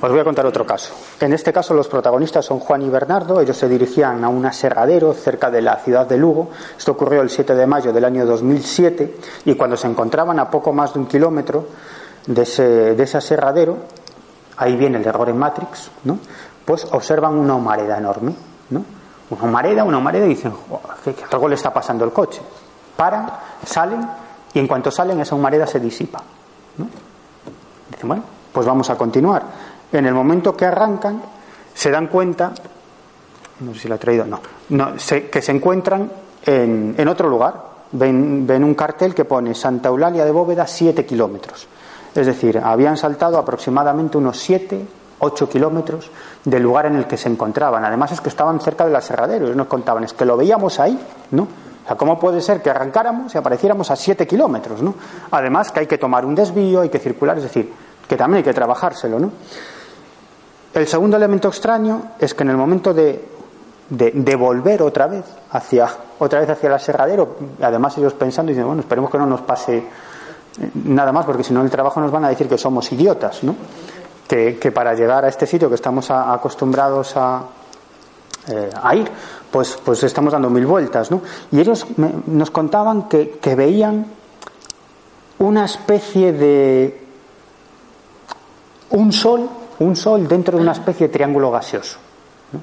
Os voy a contar otro caso. En este caso los protagonistas son Juan y Bernardo. Ellos se dirigían a un aserradero cerca de la ciudad de Lugo. Esto ocurrió el 7 de mayo del año 2007 y cuando se encontraban a poco más de un kilómetro de ese, de ese aserradero, ahí viene el error en Matrix, ¿no? pues observan una humareda enorme. ¿no? Una humareda, una humareda y dicen, ¿qué, algo le está pasando el coche? Paran, salen y en cuanto salen esa humareda se disipa. ¿no? Dicen, bueno, pues vamos a continuar en el momento que arrancan, se dan cuenta, no sé si lo he traído, no, que se encuentran en, otro lugar. Ven, ven, un cartel que pone Santa Eulalia de Bóveda 7 kilómetros. Es decir, habían saltado aproximadamente unos 7, 8 kilómetros del lugar en el que se encontraban. Además es que estaban cerca del aserradero. Ellos nos contaban, es que lo veíamos ahí, ¿no? O sea, ¿cómo puede ser que arrancáramos y apareciéramos a 7 kilómetros, ¿no? Además que hay que tomar un desvío, hay que circular, es decir, que también hay que trabajárselo, ¿no? El segundo elemento extraño es que en el momento de, de, volver otra vez hacia otra vez hacia el aserradero. Además ellos pensando y dicen, bueno, esperemos que no nos pase eh, nada más, porque si no en el trabajo nos van a decir que somos idiotas, ¿no? Que, para llegar a este sitio que estamos acostumbrados a, eh, a, ir, pues, pues estamos dando mil vueltas, ¿no? Y ellos nos contaban que veían una especie de un sol, un sol dentro de una especie de triángulo gaseoso.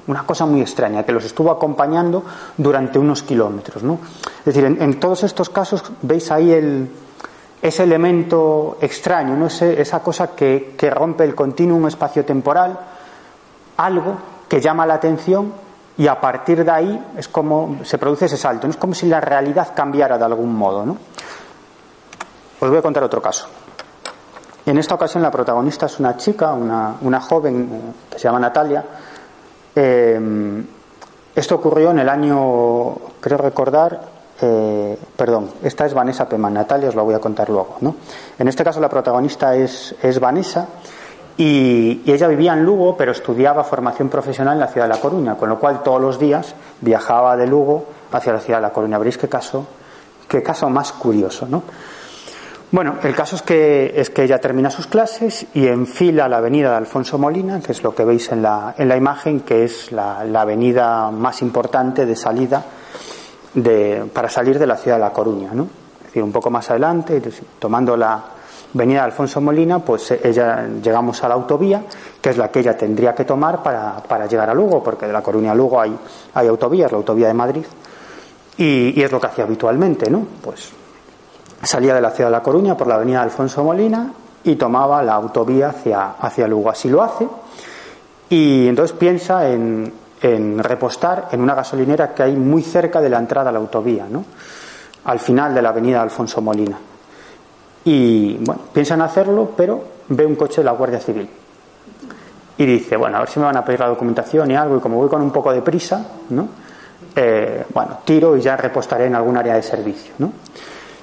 Una cosa muy extraña que los estuvo acompañando durante unos kilómetros. ¿no? Es decir, en, todos estos casos veis ahí el, ese elemento extraño, ¿no? esa cosa que, que rompe el continuum espacio-temporal, algo que llama la atención y a partir de ahí es como se produce ese salto. ¿no? Es como si la realidad cambiara de algún modo. ¿no? Os voy a contar otro caso. En esta ocasión la protagonista es una chica, una, una joven eh, que se llama Natalia, eh, esto ocurrió en el año, creo recordar, eh, perdón, esta es Vanessa Peman, Natalia os lo voy a contar luego. ¿no? En este caso la protagonista es, es Vanessa y, ella vivía en Lugo, pero estudiaba formación profesional en la ciudad de La Coruña, con lo cual todos los días viajaba de Lugo hacia la ciudad de La Coruña. Veréis qué caso, qué caso más curioso, ¿no? Bueno, el caso es que, es que ella termina sus clases y enfila la avenida de Alfonso Molina, que es lo que veis en la, en la imagen, que es la, avenida más importante de salida de, para salir de la ciudad de La Coruña. ¿no? Es decir, un poco más adelante, tomando la avenida de Alfonso Molina, pues ella llegamos a la autovía, que es la que ella tendría que tomar para, para llegar a Lugo, porque de La Coruña a Lugo hay, hay autovías, la autovía de Madrid, y, y es lo que hacía habitualmente, ¿no? Pues salía de la ciudad de La Coruña por la avenida Alfonso Molina y tomaba la autovía hacia, hacia Lugo. Así lo hace y entonces piensa en, repostar en una gasolinera que hay muy cerca de la entrada a la autovía, ¿no? al final de la avenida Alfonso Molina. Y bueno, piensa en hacerlo, pero ve un coche de la Guardia Civil. Y dice, bueno, a ver si me van a pedir la documentación y algo, y como voy con un poco de prisa, ¿no? Eh, bueno, tiro y ya repostaré en algún área de servicio, ¿no?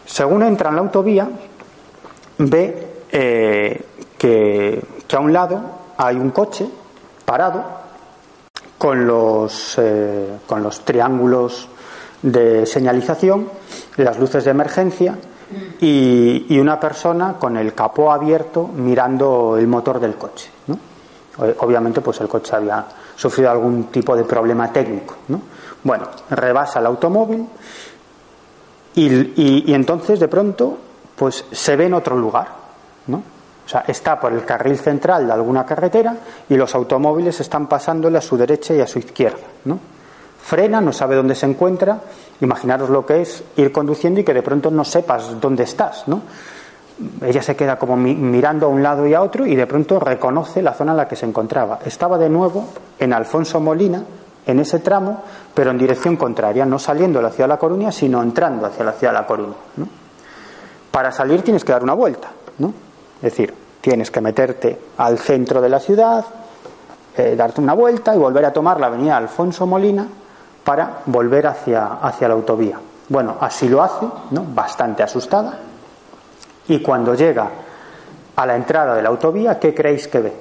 Según entra en la autovía, ve eh, que, a un lado hay un coche parado con los, eh, con los triángulos de señalización, las luces de emergencia y, una persona con el capó abierto mirando el motor del coche. Obviamente, pues el coche había sufrido algún tipo de problema técnico. Bueno, rebasa el automóvil y, entonces de pronto pues se ve en otro lugar, ¿no? O sea, está por el carril central de alguna carretera y los automóviles están pasándole a su derecha y a su izquierda, ¿no? Frena, no sabe dónde se encuentra, imaginaros lo que es ir conduciendo y que de pronto no sepas dónde estás, ¿no? Ella se queda como mirando a un lado y a otro y de pronto reconoce la zona en la que se encontraba. Estaba de nuevo en Alfonso Molina, en ese tramo, pero en dirección contraria, no saliendo de la ciudad de La Coruña, sino entrando hacia la ciudad de La Coruña. Para salir tienes que dar una vuelta, ¿no? Es decir, tienes que meterte al centro de la ciudad, eh, darte una vuelta y volver a tomar la avenida Alfonso Molina para volver hacia, hacia la autovía. Bueno, así lo hace, ¿no? Bastante asustada. Y cuando llega a la entrada de la autovía, ¿qué creéis que ve?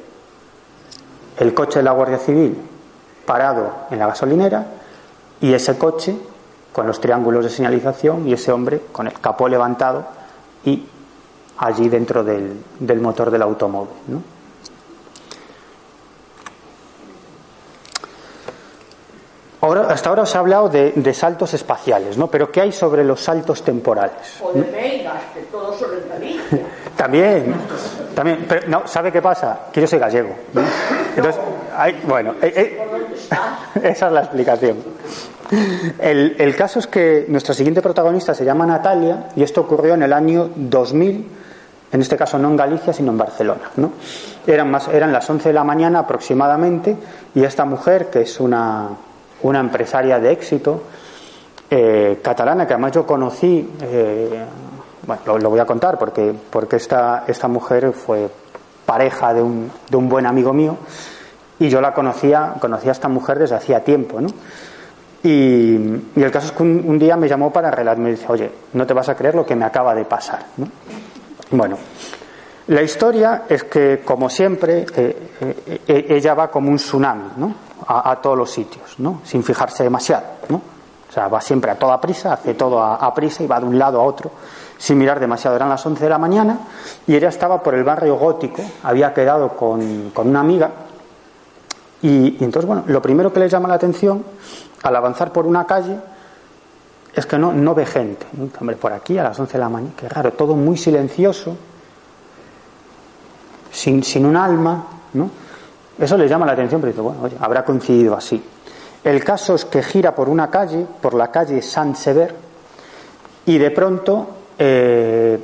El coche de la Guardia Civil parado en la gasolinera y ese coche con los triángulos de señalización y ese hombre con el capó levantado y allí dentro del, motor del automóvil. Ahora, hasta ahora os he hablado de, saltos espaciales, ¿no? Pero ¿qué hay sobre los saltos temporales? O de Vegas, que todos son en <laughs> También, también. Pero, no, ¿sabe qué pasa? Que yo soy gallego. <laughs> Entonces, hay, bueno, eh, eh, <laughs> esa es la explicación. El, caso es que nuestra siguiente protagonista se llama Natalia y esto ocurrió en el año 2000, en este caso no en Galicia, sino en Barcelona. ¿no? Eran, más, eran las 11 de la mañana aproximadamente y esta mujer, que es una, una empresaria de éxito, eh, catalana, que además yo conocí, eh, bueno, lo, voy a contar porque, porque esta, esta mujer fue pareja de un, de un buen amigo mío y yo la conocía, conocía a esta mujer desde hacía tiempo, ¿no? Y, el caso es que un, día me llamó para arreglarme y me dice, oye, no te vas a creer lo que me acaba de pasar, ¿no? Bueno, La historia es que, como siempre, eh, eh, eh, ella va como un tsunami, ¿no? A, todos los sitios, ¿no? Sin fijarse demasiado, ¿no? O sea, va siempre a toda prisa, hace todo a, prisa y va de un lado a otro sin mirar demasiado. Eran las 11 de la mañana y ella estaba por el barrio gótico, había quedado con, una amiga y, entonces, bueno, lo primero que le llama la atención al avanzar por una calle es que no, no ve gente. Hombre, por aquí a las 11 de la mañana, qué raro, todo muy silencioso, sin, sin un alma, ¿no? Eso le llama la atención, pero dice, bueno, oye, habrá coincidido así. El caso es que gira por una calle, por la calle Saint Sever, y de pronto eh,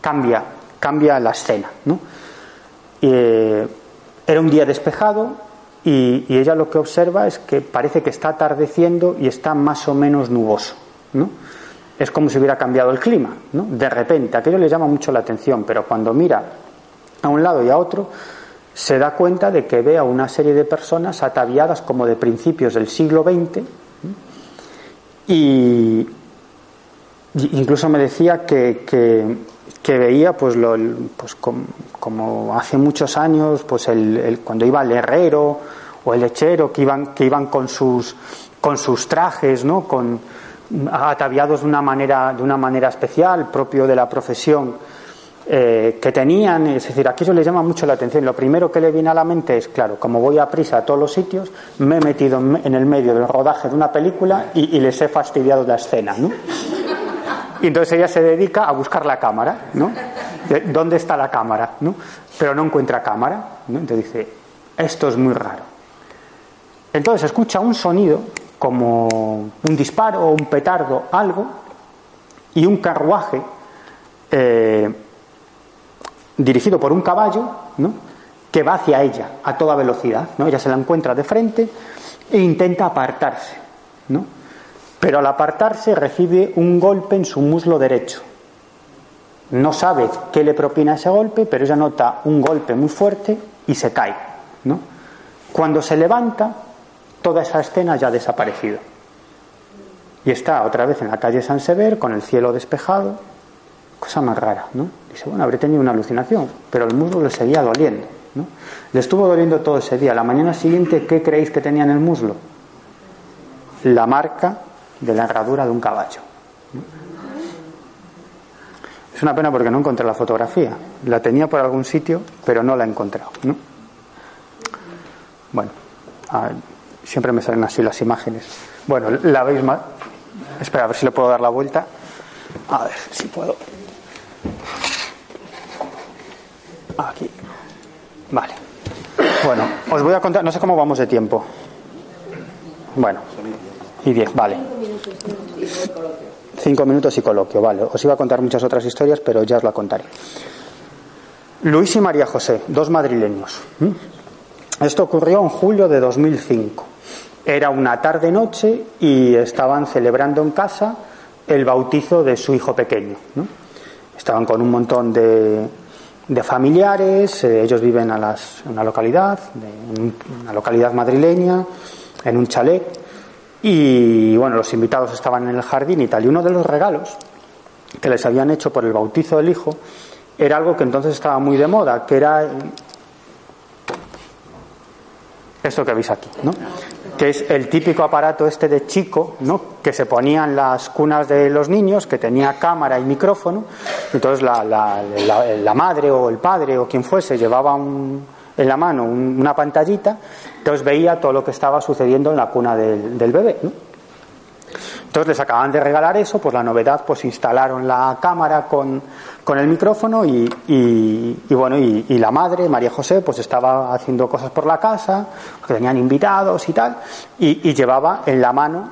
cambia, cambia la escena, ¿no? Eh, era un día despejado y, ella lo que observa es que parece que está atardeciendo y está más o menos nuboso, ¿no? es como si hubiera cambiado el clima, ¿no? De repente, aquello le llama mucho la atención, pero cuando mira a un lado y a otro, se da cuenta de que ve a una serie de personas ataviadas como de principios del siglo XX y incluso me decía que, veía pues, lo, pues como, hace muchos años pues el, cuando iba el herrero o el lechero que iban, que iban con sus con sus trajes, ¿no? con, ataviados de una manera, de una manera especial, propio de la profesión eh, que tenían. Es decir, aquello le llama mucho la atención. Lo primero que le viene a la mente es, claro, como voy a prisa a todos los sitios, me he metido en el medio del rodaje de una película y, les he fastidiado la escena, ¿no? Y entonces ella se dedica a buscar la cámara, ¿no? ¿Dónde está la cámara? ¿no? Pero no encuentra cámara, ¿no? Entonces dice, esto es muy raro. Entonces escucha un sonido como un disparo un petardo, algo, y un carruaje eh, dirigido por un caballo, ¿no? que va hacia ella a toda velocidad, ¿no? Ella se la encuentra de frente e intenta apartarse, ¿no? Pero al apartarse recibe un golpe en su muslo derecho. No sabe qué le propina ese golpe, pero ella nota un golpe muy fuerte y se cae, ¿no? Cuando se levanta, toda esa escena ya ha desaparecido. Y está otra vez en la calle San Sever, con el cielo despejado, cosa más rara, ¿no? Dice, bueno, habré tenido una alucinación, pero el muslo le seguía doliendo, ¿no? Le estuvo doliendo todo ese día. La mañana siguiente, ¿qué creéis que tenía en el muslo? La marca de la herradura de un caballo. Es una pena porque no encontré la fotografía. La tenía por algún sitio, pero no la he encontrado, ¿no? Bueno, Siempre me salen así las imágenes. Bueno, la veis más. Espera, a ver si le puedo dar la vuelta. A ver si puedo. Aquí. Vale. Bueno, os voy a contar, no sé cómo vamos de tiempo. Bueno, y diez, vale. Cinco minutos y coloquio, vale. Os iba a contar muchas otras historias, pero ya os la contaré. Luis y María José, dos madrileños. Esto ocurrió en julio de 2005. Era una tarde-noche y estaban celebrando en casa el bautizo de su hijo pequeño. Estaban con un montón de, familiares, eh, ellos viven a en una localidad, en una localidad madrileña, en un chalet, y bueno, los invitados estaban en el jardín y tal. Y uno de los regalos que les habían hecho por el bautizo del hijo era algo que entonces estaba muy de moda, que era esto que veis aquí, ¿no? que es el típico aparato este de chico, ¿no? que se ponía en las cunas de los niños, que tenía cámara y micrófono, entonces la, la, madre o el padre o quien fuese llevaba un, en la mano una pantallita, entonces veía todo lo que estaba sucediendo en la cuna del, bebé. ¿no? Entonces les acaban de regalar eso, pues la novedad, pues instalaron la cámara con, con el micrófono y, y, bueno, y, la madre, María José, pues estaba haciendo cosas por la casa, porque tenían invitados y tal, y, llevaba en la mano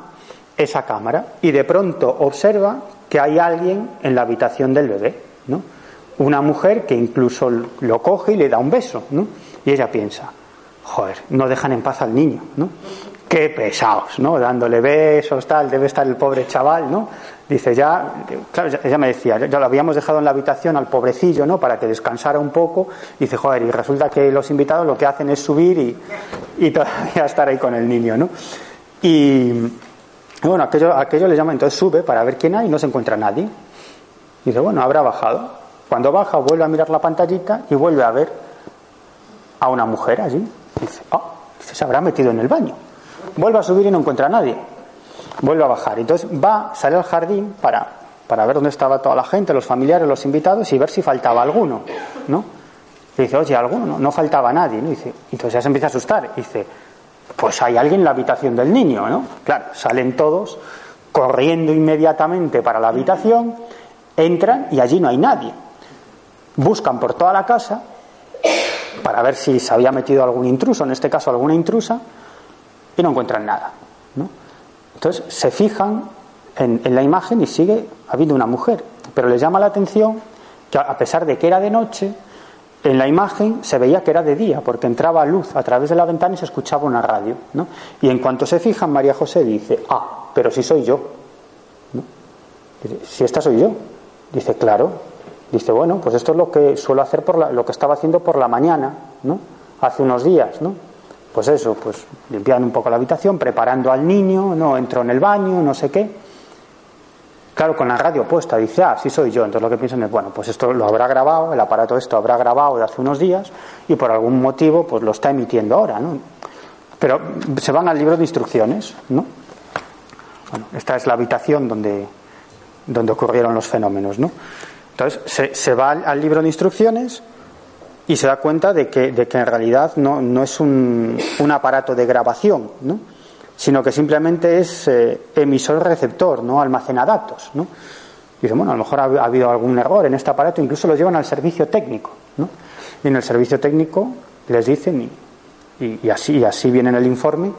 esa cámara y de pronto observa que hay alguien en la habitación del bebé, ¿no? Una mujer que incluso lo coge y le da un beso, ¿no? Y ella piensa, joder, no dejan en paz al niño, ¿no? qué pesados, ¿no? Dándole besos, tal, debe estar el pobre chaval, ¿no? Dice, ya, claro, ella me decía, ya lo habíamos dejado en la habitación al pobrecillo, ¿no? Para que descansara un poco. Dice, joder, y resulta que los invitados lo que hacen es subir y, y todavía <laughs> estar ahí con el niño, ¿no? Y, bueno, aquello, aquello le llama, entonces sube para ver quién hay y no se encuentra nadie. Dice, bueno, habrá bajado. Cuando baja, vuelve a mirar la pantallita y vuelve a ver a una mujer allí. Dice, ah, se habrá metido en el baño. Vuelve a subir y no encuentra a nadie. Vuelve a bajar. Entonces va, sale al jardín para, para ver dónde estaba toda la gente, los familiares, los invitados y ver si faltaba alguno. ¿no? Dice, oye, alguno, no, no faltaba nadie. ¿no? entonces ya se empieza a asustar. Dice, pues hay alguien en la habitación del niño, ¿no? Claro, salen todos corriendo inmediatamente para la habitación, entran y allí no hay nadie. Buscan por toda la casa para ver si se había metido algún intruso, en este caso alguna intrusa, y no encuentran nada. ¿no? Entonces se fijan en, la imagen y sigue habiendo una mujer, pero les llama la atención que a pesar de que era de noche, en la imagen se veía que era de día, porque entraba luz a través de la ventana y se escuchaba una radio. ¿no? Y en cuanto se fijan, María José dice, ah, pero si soy yo. si esta soy yo. Dice, claro. Dice, bueno, pues esto es lo que suelo hacer por la, lo que estaba haciendo por la mañana, ¿no? Hace unos días, ¿no? Pues eso, pues limpiando un poco la habitación, preparando al niño, no entro en el baño, no sé qué. Claro, con la radio puesta, dice, ah, sí soy yo. Entonces lo que piensan es, bueno, pues esto lo habrá grabado, el aparato esto habrá grabado de hace unos días y por algún motivo pues lo está emitiendo ahora, ¿no? Pero se van al libro de instrucciones, ¿no? Bueno, esta es la habitación donde, donde ocurrieron los fenómenos, ¿no? Entonces se, va al, libro de instrucciones y se da cuenta de que, de que en realidad no, no es un, un aparato de grabación, ¿no? sino que simplemente es eh, emisor-receptor, no almacena datos. ¿no? Y bueno, a lo mejor ha, ha, habido algún error en este aparato, incluso lo llevan al servicio técnico. ¿no? Y en el servicio técnico les dicen, y así, y así viene en el informe,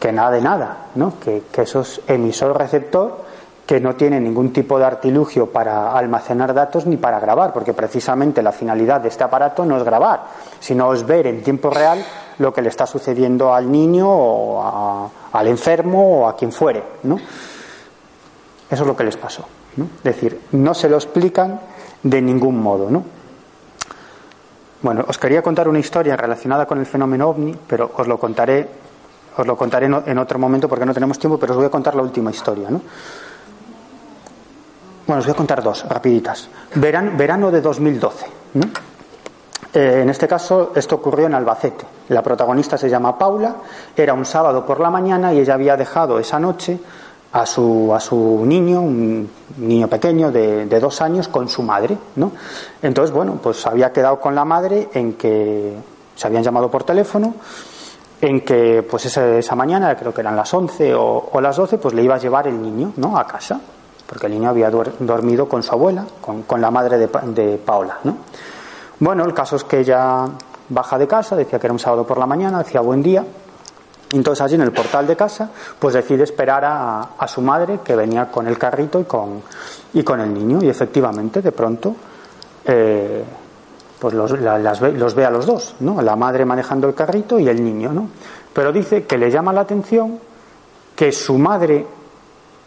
que nada de nada, ¿no? que, que eso es emisor-receptor, que no tiene ningún tipo de artilugio para almacenar datos ni para grabar, porque precisamente la finalidad de este aparato no es grabar, sino es ver en tiempo real lo que le está sucediendo al niño o a, al enfermo o a quien fuere. ¿no? Eso es lo que les pasó. ¿no? Es decir, no se lo explican de ningún modo. ¿no? Bueno, os quería contar una historia relacionada con el fenómeno ovni, pero os lo contaré, os lo contaré en otro momento porque no tenemos tiempo, pero os voy a contar la última historia. ¿no? Bueno, os voy a contar dos, rapiditas. Verano, verano de 2012. ¿no? Eh, en este caso, esto ocurrió en Albacete. La protagonista se llama Paula, era un sábado por la mañana y ella había dejado esa noche a su, a su niño, un niño pequeño de, de, dos años, con su madre. ¿no? Entonces, bueno, pues había quedado con la madre en que se habían llamado por teléfono, en que pues esa, esa mañana, creo que eran las 11 o, o, las 12, pues le iba a llevar el niño ¿no? a casa porque el niño había dormido con su abuela, con, la madre de, de Paula. ¿no? Bueno, el caso es que ella baja de casa, decía que era un sábado por la mañana, hacía buen día, entonces allí en el portal de casa, pues decide esperar a, su madre que venía con el carrito y con, el niño, y efectivamente, de pronto, eh, pues los, ve, los ve a los dos, ¿no? La madre manejando el carrito y el niño, ¿no? Pero dice que le llama la atención que su madre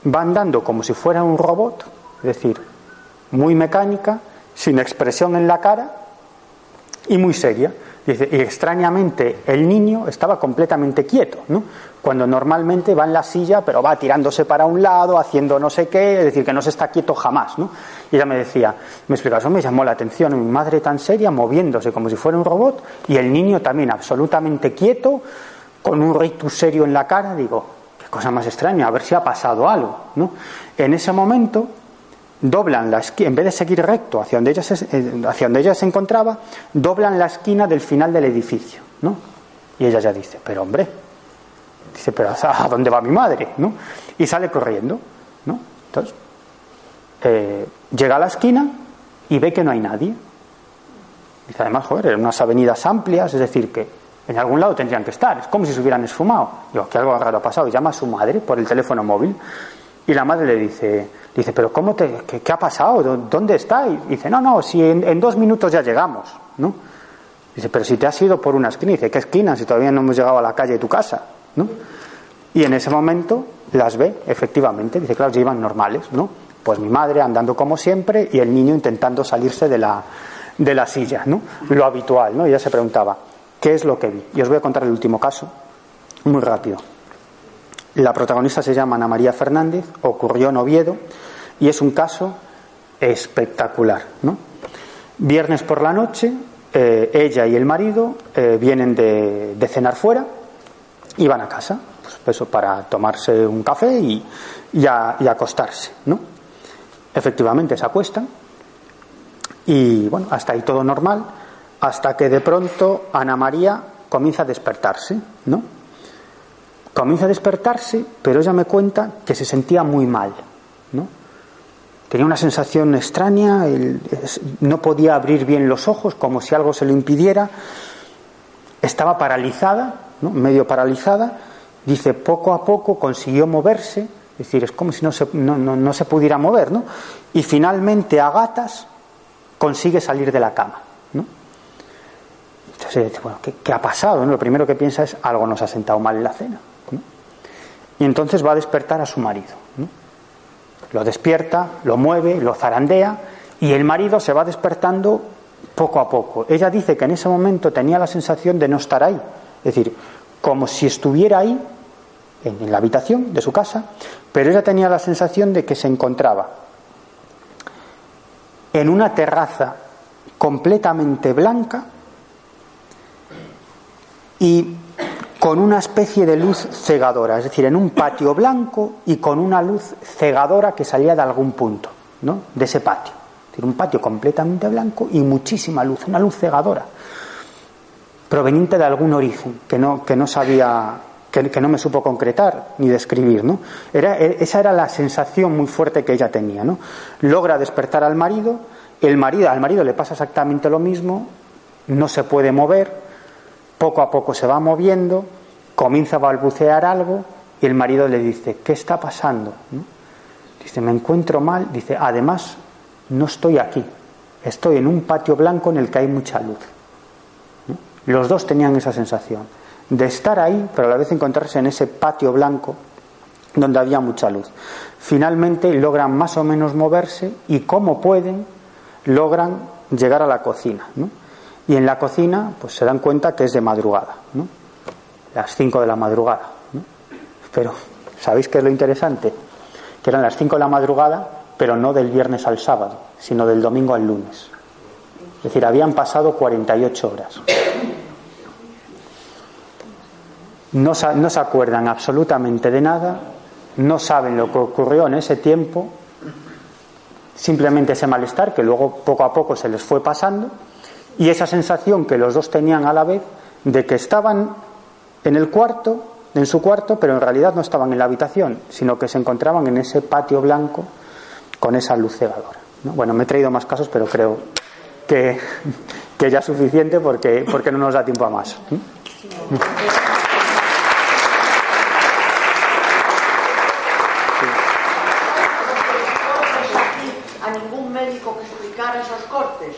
va andando como si fuera un robot, es decir, muy mecánica, sin expresión en la cara y muy seria. Y extrañamente el niño estaba completamente quieto, ¿no? Cuando normalmente va en la silla, pero va tirándose para un lado, haciendo no sé qué, es decir, que no se está quieto jamás, ¿no? Y ella me decía, me explicaba, eso me llamó la atención, mi madre tan seria, moviéndose como si fuera un robot, y el niño también absolutamente quieto, con un rictus serio en la cara, digo, cosa más extraña, a ver si ha pasado algo. ¿no? En ese momento doblan la esquina, en vez de seguir recto hacia donde, ella se, eh, hacia donde ella se encontraba, doblan la esquina del final del edificio. ¿no? Y ella ya dice, pero hombre, dice, pero ¿a dónde va mi madre? ¿no? Y sale corriendo. ¿no? Entonces, eh, llega a la esquina y ve que no hay nadie. Dice, además, joder, eran unas avenidas amplias, es decir, que en algún lado tendrían que estar. Es como si se hubieran esfumado. Digo, que algo raro ha pasado. Y llama a su madre por el teléfono móvil. Y la madre le dice, dice, pero ¿cómo te, qué, ha pasado? ¿Dónde está? Y dice, no, no, si en, en, dos minutos ya llegamos, ¿no? Dice, pero si te has ido por una esquina. Dice, ¿qué esquina? Si todavía no hemos llegado a la calle de tu casa, ¿no? Y en ese momento las ve, efectivamente. Dice, claro, ya iban normales, ¿no? Pues mi madre andando como siempre y el niño intentando salirse de la, de la silla, ¿no? Lo habitual, ¿no? Y ella se preguntaba, ¿Qué es lo que vi? Y os voy a contar el último caso, muy rápido. La protagonista se llama Ana María Fernández, ocurrió en Oviedo y es un caso espectacular. ¿no? Viernes por la noche, eh, ella y el marido eh, vienen de, cenar fuera y van a casa, pues eso para tomarse un café y, y, a- y acostarse, ¿no? Efectivamente se acuestan y bueno, hasta ahí todo normal, hasta que de pronto Ana María comienza a despertarse, ¿no? Comienza a despertarse, pero ella me cuenta que se sentía muy mal, ¿no? Tenía una sensación extraña, no podía abrir bien los ojos, como si algo se lo impidiera. Estaba paralizada, medio paralizada. Dice, poco a poco consiguió moverse, es decir, es como si no se, no, no- no se pudiera mover, ¿no? Y finalmente, a gatas, consigue salir de la cama. Entonces dice, bueno, ¿qué, ha pasado? no? Lo primero que piensa es, algo nos ha sentado mal en la cena. Y entonces va a despertar a su marido. Lo despierta, lo mueve, lo zarandea y el marido se va despertando poco a poco. Ella dice que en ese momento tenía la sensación de no estar ahí, es decir, como si estuviera ahí, en la habitación de su casa, pero ella tenía la sensación de que se encontraba en una terraza completamente blanca y con una especie de luz cegadora, es decir, en un patio blanco y con una luz cegadora que salía de algún punto, ¿no? De ese patio. Es decir, un patio completamente blanco y muchísima luz, una luz cegadora, proveniente de algún origen que no, que no sabía, que, que no me supo concretar ni describir, ¿no? Era, esa era la sensación muy fuerte que ella tenía, ¿no? Logra despertar al marido, el marido, al marido le pasa exactamente lo mismo, no se puede mover, poco a poco se va moviendo, comienza a balbucear algo y el marido le dice, ¿qué está pasando? Dice, me encuentro mal, dice, además no estoy aquí, estoy en un patio blanco en el que hay mucha luz. Los dos tenían esa sensación de estar ahí, pero a la vez encontrarse en ese patio blanco donde había mucha luz. Finalmente logran más o menos moverse y como pueden logran llegar a la cocina. Y en la cocina, pues se dan cuenta que es de madrugada, ¿no? Las 5 de la madrugada. Pero, ¿sabéis qué es lo interesante? Que eran las 5 de la madrugada, pero no del viernes al sábado, sino del domingo al lunes. Es decir, habían pasado 48 horas. No, no se acuerdan absolutamente de nada, no saben lo que ocurrió en ese tiempo, simplemente ese malestar que luego poco a poco se les fue pasando y esa sensación que los dos tenían a la vez de que estaban en el cuarto, en su cuarto, pero en realidad no estaban en la habitación, sino que se encontraban en ese patio blanco con esa luz cegadora. ¿no? Bueno, me he traído más casos, pero creo que, que ya es suficiente porque, porque no nos da tiempo a más. a ningún médico que explicara esos cortes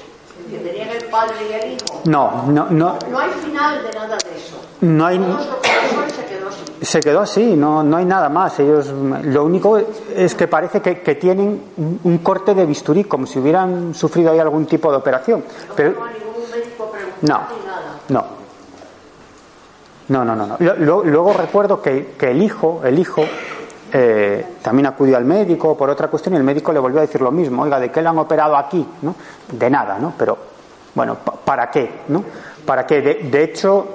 que tenían el padre y el hijo. No, no, no, No hay final de nada de eso. no hay. Se quedó así. Se quedó así, no, no hay nada más. Ellos, lo único es que parece que, que tienen un, corte de bisturí, como si hubieran sufrido ahí algún tipo de operación. Pero No ningún médico no, no. No, no, no. Luego recuerdo que, que el hijo, el hijo, eh, también acudió al médico por otra cuestión y el médico le volvió a decir lo mismo. Oiga, ¿de qué le han operado aquí? ¿No? De nada, ¿no? Pero, bueno, pa- ¿para qué? ¿No? ¿Para qué? De, de hecho,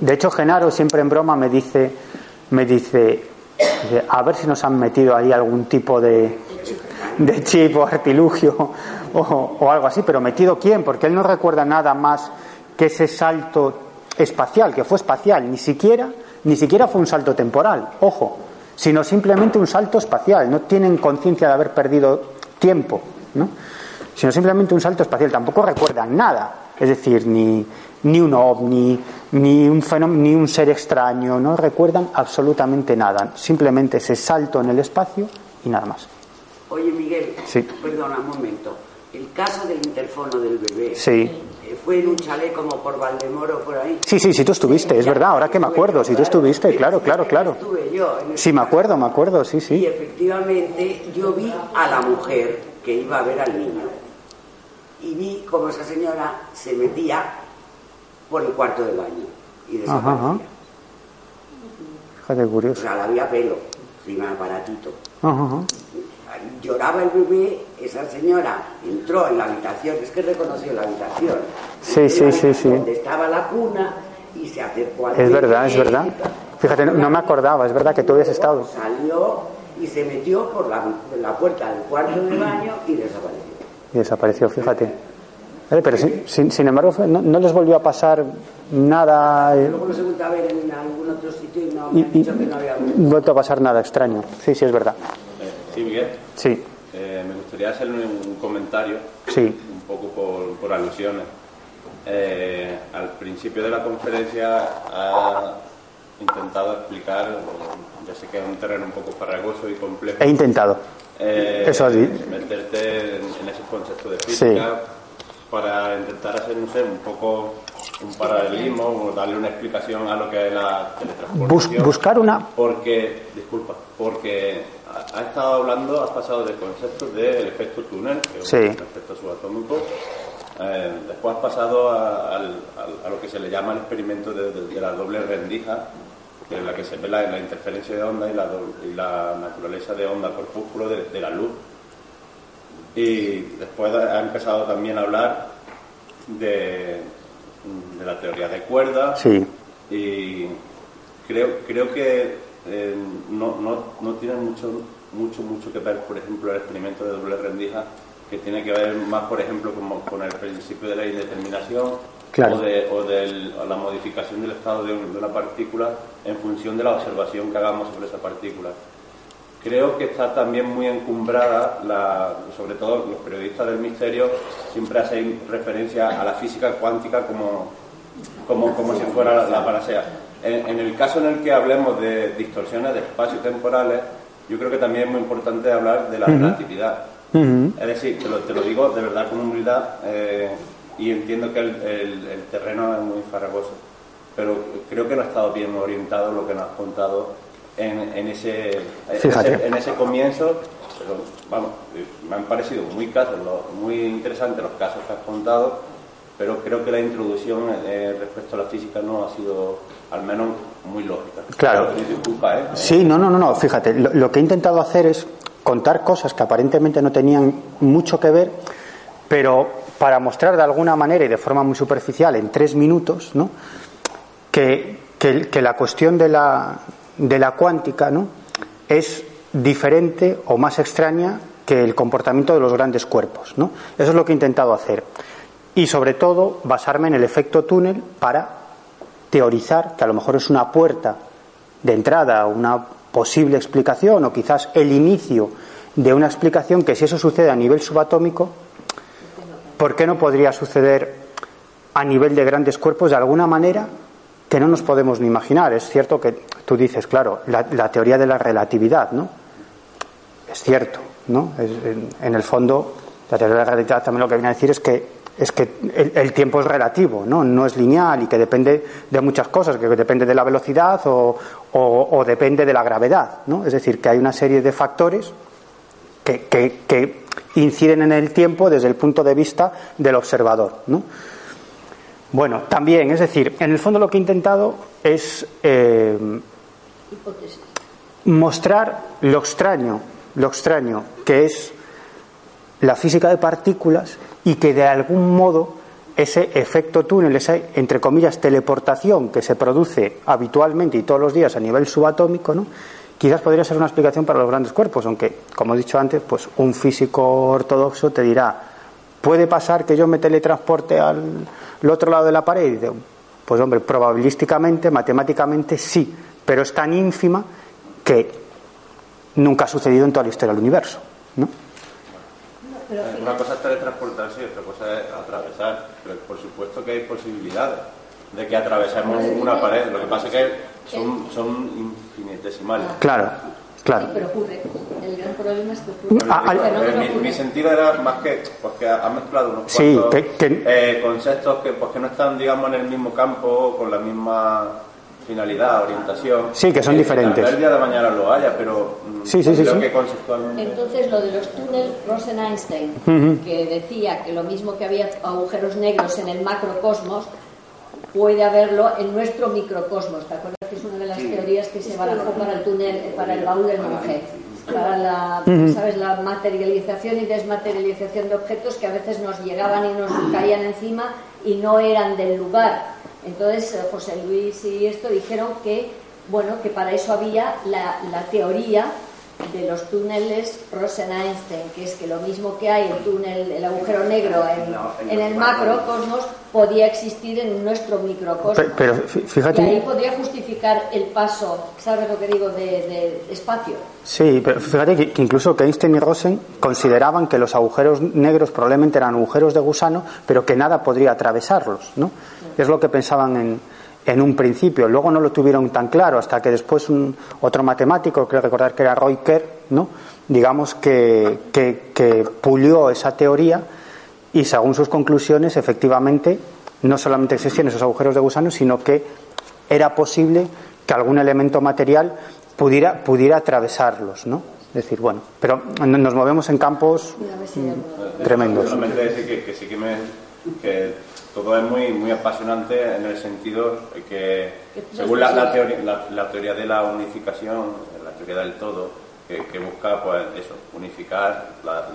de hecho, Genaro siempre en broma me dice, me dice, a ver si nos han metido ahí algún tipo de, de chip o artilugio o, o algo así, pero metido quién, porque él no recuerda nada más que ese salto espacial, que fue espacial, ni siquiera, ni siquiera fue un salto temporal, ojo, sino simplemente un salto espacial, no tienen conciencia de haber perdido tiempo, ¿no? Sino simplemente un salto espacial, tampoco recuerdan nada, es decir, ni, ni un ovni, ni un fenómeno, ni un ser extraño, no recuerdan absolutamente nada, simplemente ese salto en el espacio y nada más. Oye, Miguel, Sí. perdona un momento. El caso del interfono del bebé Sí. eh, fue en un chalet como por Valdemoro, por ahí. Sí, sí, sí, tú estuviste, es verdad, ahora que me acuerdo, si tú estuviste, claro, claro, claro. Estuve yo. Sí, me acuerdo, me acuerdo, sí, Y sí. efectivamente yo vi a la mujer que iba a ver al niño. Y vi como esa señora se metía por el cuarto del baño y desaparecía. Ajá, ajá. Fíjate, O curioso. sea, la había pelo, encima aparatito. Ajá, lloraba el bebé, esa señora entró en la habitación, es que reconoció la habitación. Sí, sí, sí, sí. Donde estaba la cuna y se acercó al Es verdad, es verdad. Fíjate, no, no me acordaba, es verdad que tú habías estado. Salió y se metió por la, por la puerta del cuarto de baño y desapareció. Y desapareció, fíjate. Eh, Pero sin, sin- sin embargo, fue- no, no les volvió a pasar nada. eh, Luego los he vuelto a ver en algún otro sitio y no me han dicho que no había vuelto a pasar nada extraño. Sí, sí, es verdad. Sí, Miguel. Sí, Eh, me gustaría hacer un, un comentario, sí. un poco por, por alusiones. Eh, al principio de la conferencia ha intentado explicar, ya sé que es un terreno un poco farragoso y complejo, He intentado. eh, Eso has dicho. meterte en, en esos conceptos de física para intentar hacer, no sé, un poco un paralelismo o darle una explicación a lo que es la Bus- teletransportación. buscar una. Porque, disculpa, porque ha, ha estado hablando, has pasado de conceptos del efecto túnel, que es un efecto subatómico, eh, después has pasado a, lo que se le llama el experimento de, de- de la doble rendija, en la que se ve la, la interferencia de onda y la, do- y la naturaleza de onda corpúsculo de, de la luz. Y después ha empezado también a hablar de, de la teoría de cuerdas, Sí, y creo creo que eh, no, no, no tiene mucho mucho mucho que ver por ejemplo el experimento de doble rendija que tiene que ver más por ejemplo con el principio de la indeterminación Claro. o de, o o la modificación del estado de, un- de una partícula en función de la observación que hagamos sobre esa partícula creo que está también muy encumbrada, la, sobre todo los periodistas del misterio siempre hacen referencia a la física cuántica como, como, como si fuera la, panacea. En, en el caso en el que hablemos de distorsiones de espacio temporales, yo creo que también es muy importante hablar de la relatividad. Es decir, te lo, te lo digo de verdad con humildad eh, y entiendo que el, el- el terreno es muy farragoso, pero creo que no ha estado bien orientado lo que nos has contado en, en ese, ese- en ese comienzo. Pero, vamos, eh, me han parecido muy, casos, muy interesantes los casos que has contado, pero creo que la introducción eh, respecto a la física no ha sido, al menos, muy lógica. Claro. Disculpa, ¿eh? Sí, no, no, no, no. Fíjate, lo, lo que he intentado hacer es contar cosas que aparentemente no tenían mucho que ver, pero para mostrar de alguna manera y de forma muy superficial en tres minutos. Que, la cuestión de la, de la cuántica, ¿no? Es diferente o más extraña que el comportamiento de los grandes cuerpos. Eso es lo que he intentado hacer. Y sobre todo basarme en el efecto túnel para teorizar que a lo mejor es una puerta de entrada, una posible explicación o quizás el inicio de una explicación que si eso sucede a nivel subatómico, ¿por qué no podría suceder a nivel de grandes cuerpos de alguna manera que no nos podemos ni imaginar? Es cierto que tú dices, claro, la, teoría de la relatividad, ¿no? Es cierto, ¿no? Es- en, el fondo, la teoría de la relatividad también lo que viene a decir es que es que el, tiempo es relativo, ¿no? No es lineal y que depende de muchas cosas, que depende de la velocidad o- o depende de la gravedad, ¿no? Es decir, que hay una serie de factores que, inciden en el tiempo desde el punto de vista del observador, ¿no? Bueno, también, es decir, en el fondo lo que he intentado es eh, mostrar lo extraño, lo extraño que es la física de partículas y que de algún modo ese efecto túnel, esa entre comillas teleportación que se produce habitualmente y todos los días a nivel subatómico, ¿no? Quizás podría ser una explicación para los grandes cuerpos, aunque, como he dicho antes, pues un físico ortodoxo te dirá, ¿puede pasar que yo me teletransporte al, al otro lado de la pared? Y dice, pues hombre, probabilísticamente, matemáticamente sí, pero es tan ínfima que nunca ha sucedido en toda la historia del universo. ¿no? Una cosa es teletransportarse y otra cosa es atravesar. Pero por supuesto que hay posibilidades de que atravesemos una pared. Lo que pasa es que son, son infinitesimales. Claro, claro. Pero ocurre. El gran problema es que ocurre. Ah, El mi, ocurre. mi sentido era más que pues que ha mezclado unos Sí, cuantos que- que- eh, conceptos que, pues, que no están digamos en el mismo campo con la misma finalidad, orientación. Sí, que son Eh, diferentes. El día de mañana lo haya, pero mm, Sí, sí, sí, creo sí. que conceptualmente. Entonces, lo de los túneles Rosen-Einstein, que decía que lo mismo que había agujeros negros en el macrocosmos, puede haberlo en nuestro microcosmos. ¿Te acuerdas Es una de las teorías que se barajó para el túnel, para el baúl del monje. Para la, ¿sabes? la materialización y desmaterialización de objetos que a veces nos llegaban y nos caían encima y no eran del lugar. Entonces eh, José Luis y esto dijeron que, bueno, que para eso había la, la teoría de los túneles Rosen-Einstein, que es que lo mismo que hay el túnel, el agujero negro en, en el macrocosmos, podía existir en nuestro microcosmos. Pero, pero fíjate. Y ahí podría justificar el paso, ¿sabes lo que digo?, de, de espacio. Sí, pero fíjate que, que, incluso que Einstein y Rosen consideraban que los agujeros negros probablemente eran agujeros de gusano, pero que nada podría atravesarlos, ¿no? Es lo que pensaban en, en un principio. Luego no lo tuvieron tan claro hasta que después un, otro matemático, creo recordar que era Roy Kerr, ¿no? digamos que, que, que, pulió esa teoría y según sus conclusiones efectivamente no solamente existían esos agujeros de gusano, sino que era posible que algún elemento material pudiera, pudiera atravesarlos. ¿no? Es decir, bueno, pero nos movemos en campos tremendos. Solamente decir que, que sí que me... Que todo es muy, muy apasionante en el sentido que, según la, la, teoría, la, la, teoría de la unificación, la teoría del todo, que, que busca pues eso, unificar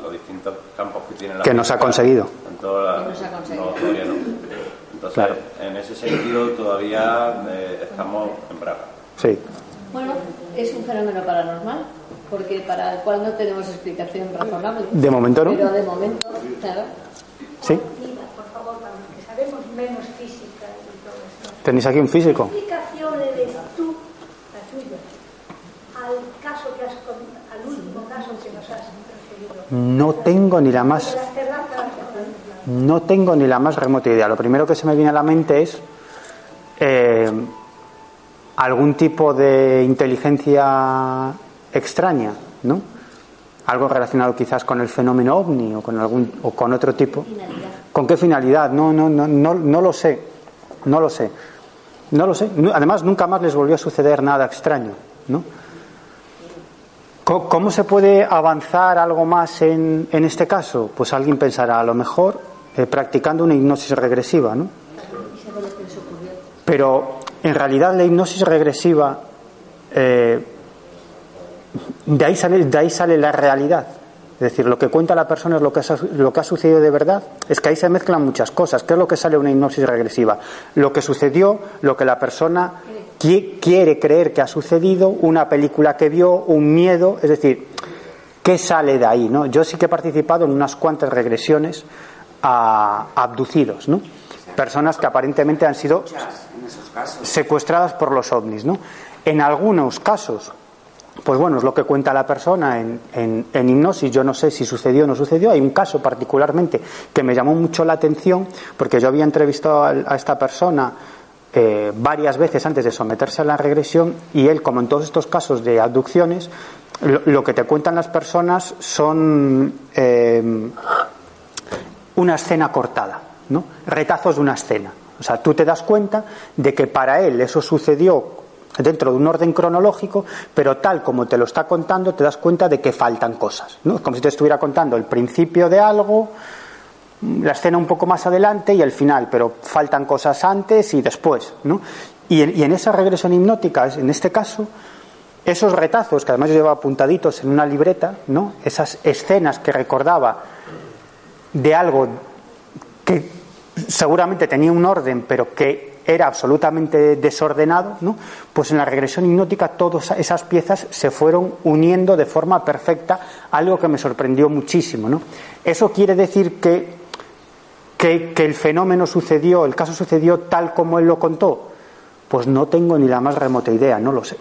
los distintos campos que tiene la que nos ha conseguido. En toda la, nos ha conseguido. No, todavía no. Entonces, claro. en ese sentido, todavía eh, estamos en braga. Sí. Bueno, es un fenómeno paranormal, porque para el cual no tenemos explicación razonable. De momento no. Pero de momento, claro. Sí. Menos física y todo esto. ¿Tenéis aquí un físico? ¿Qué explicación le des tú, la tuya, al caso que has al último caso que nos has referido? No tengo ni la más no tengo ni la más remota idea. Lo primero que se me viene a la mente es eh, algún tipo de inteligencia extraña, ¿no? Algo relacionado quizás con el fenómeno ovni o con algún o con otro tipo. ¿Con qué finalidad? No, no, no, no, no lo sé. No lo sé. No lo sé. Además, nunca más les volvió a suceder nada extraño, ¿no? ¿Cómo se puede avanzar algo más en, en este caso? Pues alguien pensará, a lo mejor eh, practicando una hipnosis regresiva, ¿no? Pero en realidad la hipnosis regresiva, eh, de, ahí sale, de ahí sale la realidad. Es decir, lo que cuenta la persona es lo que, ha, lo que ha sucedido de verdad. Es que ahí se mezclan muchas cosas. ¿Qué es lo que sale de una hipnosis regresiva? Lo que sucedió, lo que la persona quiere creer que ha sucedido, una película que vio, un miedo. Es decir, ¿qué sale de ahí? ¿no? Yo sí que he participado en unas cuantas regresiones a abducidos, ¿no? Personas que aparentemente han sido secuestradas por los ovnis, ¿no? En algunos casos, pues bueno, es lo que cuenta la persona en, en, en, hipnosis. Yo no sé si sucedió o no sucedió. Hay un caso particularmente que me llamó mucho la atención porque yo había entrevistado a, esta persona eh, varias veces antes de someterse a la regresión y él, como en todos estos casos de abducciones, lo, lo que te cuentan las personas son eh, una escena cortada, ¿no? retazos de una escena. O sea, tú te das cuenta de que para él eso sucedió dentro de un orden cronológico, pero tal como te lo está contando, te das cuenta de que faltan cosas. ¿no? Es como si te estuviera contando el principio de algo, la escena un poco más adelante y el final, pero faltan cosas antes y después. ¿no? Y, en, y en esa regresión hipnótica, en este caso, esos retazos, que además yo llevaba apuntaditos en una libreta, ¿no? esas escenas que recordaba de algo que seguramente tenía un orden, pero que era absolutamente desordenado, ¿no? pues en la regresión hipnótica todas esas piezas se fueron uniendo de forma perfecta, algo que me sorprendió muchísimo. ¿no? Eso quiere decir que, que, que el fenómeno sucedió, el caso sucedió tal como él lo contó. Pues no tengo ni la más remota idea, no lo sé.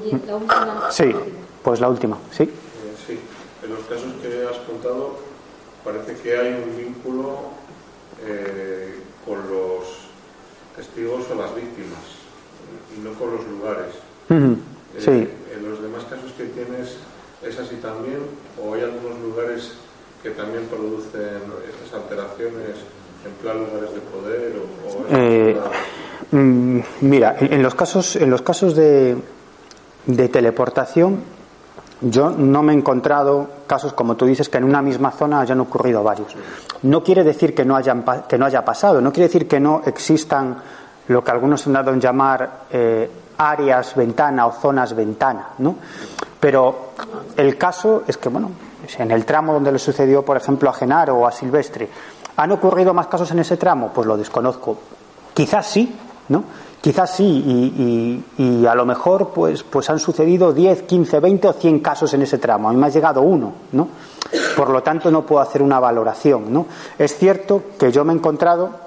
Oye, la última... Sí, pues la última, sí. Eh, sí, en los casos que has contado parece que hay un vínculo eh, con los testigos o las víctimas y no con los lugares. Uh -huh. sí. eh, en los demás casos que tienes es así también o hay algunos lugares que también producen estas alteraciones en plan lugares de poder o, o eh, mm, mira en, los casos en los casos de, de teleportación yo no me he encontrado casos, como tú dices, que en una misma zona hayan ocurrido varios. No quiere decir que no, hayan, que no haya pasado, no quiere decir que no existan lo que algunos han dado en llamar eh, áreas ventana o zonas ventana, ¿no? Pero el caso es que, bueno, en el tramo donde le sucedió, por ejemplo, a Genaro o a Silvestre, ¿han ocurrido más casos en ese tramo? Pues lo desconozco. Quizás sí, ¿no? Quizás sí, y, a lo mejor pues, pues han sucedido 10, 15, 20 o 100 casos en ese tramo. A mí me ha llegado uno, ¿no? Por lo tanto, no puedo hacer una valoración, ¿no? Es cierto que yo me he encontrado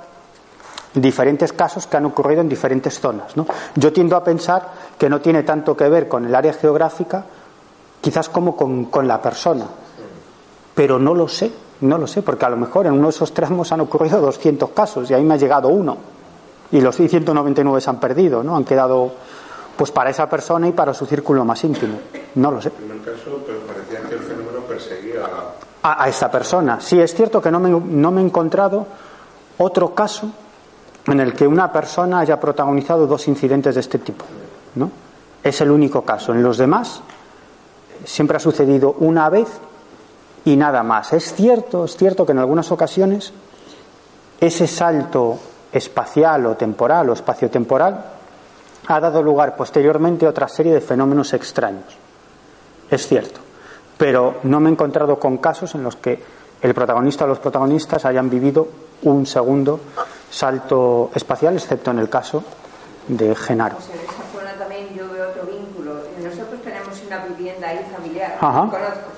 diferentes casos que han ocurrido en diferentes zonas, ¿no? Yo tiendo a pensar que no tiene tanto que ver con el área geográfica, quizás como con, con la persona. Pero no lo sé, no lo sé, porque a lo mejor en uno de esos tramos han ocurrido 200 casos y a mí me ha llegado uno y los 199 se han perdido, ¿no? Han quedado pues para esa persona y para su círculo más íntimo. No lo sé. En el caso, pero parecía que el fenómeno perseguía a, a esa persona. Sí, es cierto que no me, no me he encontrado otro caso en el que una persona haya protagonizado dos incidentes de este tipo. ¿no? Es el único caso. En los demás siempre ha sucedido una vez y nada más. Es cierto, es cierto que en algunas ocasiones ese salto espacial o temporal o espaciotemporal ha dado lugar posteriormente a otra serie de fenómenos extraños. Es cierto. Pero no me he encontrado con casos en los que el protagonista o los protagonistas hayan vivido un segundo salto espacial, excepto en el caso de Genaro. Pues en esa zona también yo veo otro vínculo. Nosotros tenemos una vivienda ahí familiar, conozco.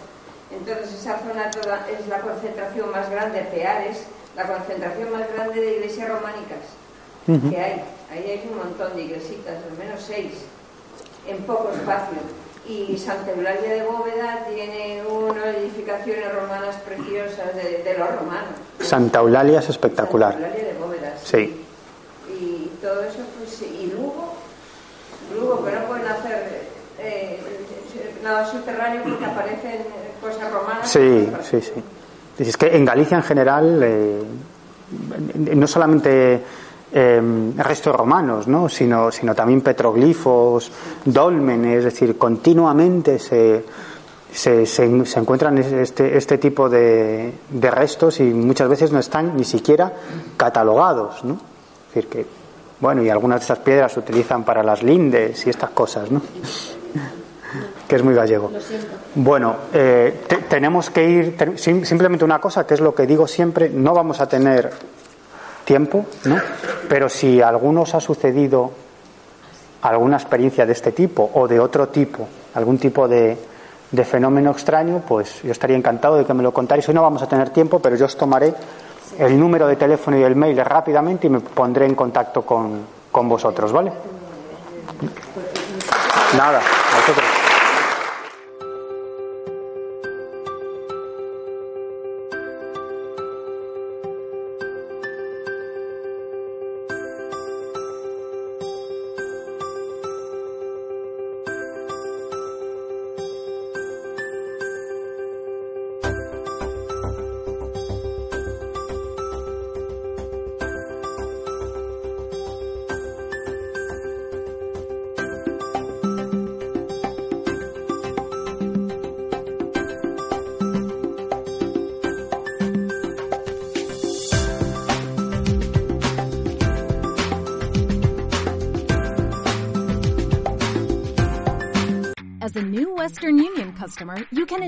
Entonces esa zona toda es la concentración más grande, Peares, la concentración más grande de iglesias románicas que hay. Ahí hay un montón de iglesitas, al menos seis, en poco espacio. Y Santa Eulalia de Bóveda tiene unas edificaciones romanas preciosas de, de los romanos. Santa Eulalia es espectacular. Santa Eulalia de Bóveda, sí. Y todo eso, pues, y Lugo, Lugo, que no pueden hacer eh, nada subterráneo porque aparecen cosas romanas. Sí, sí, sí. Es que en Galicia en general, eh, no solamente eh, restos romanos, ¿no? sino, sino también petroglifos, dólmenes, es decir, continuamente se, se, se, encuentran este, este tipo de, de, restos y muchas veces no están ni siquiera catalogados. ¿no? Es decir, que, bueno, y algunas de estas piedras se utilizan para las lindes y estas cosas, ¿no? <laughs> que es muy gallego. Bueno, eh, tenemos que ir, simplemente una cosa, que es lo que digo siempre, no vamos a tener tiempo, ¿no? Pero si a algunos ha sucedido alguna experiencia de este tipo o de otro tipo, algún tipo de, de fenómeno extraño, pues yo estaría encantado de que me lo contarais. Hoy no vamos a tener tiempo, pero yo os tomaré el número de teléfono y el mail rápidamente y me pondré en contacto con, con vosotros, ¿vale? Nada,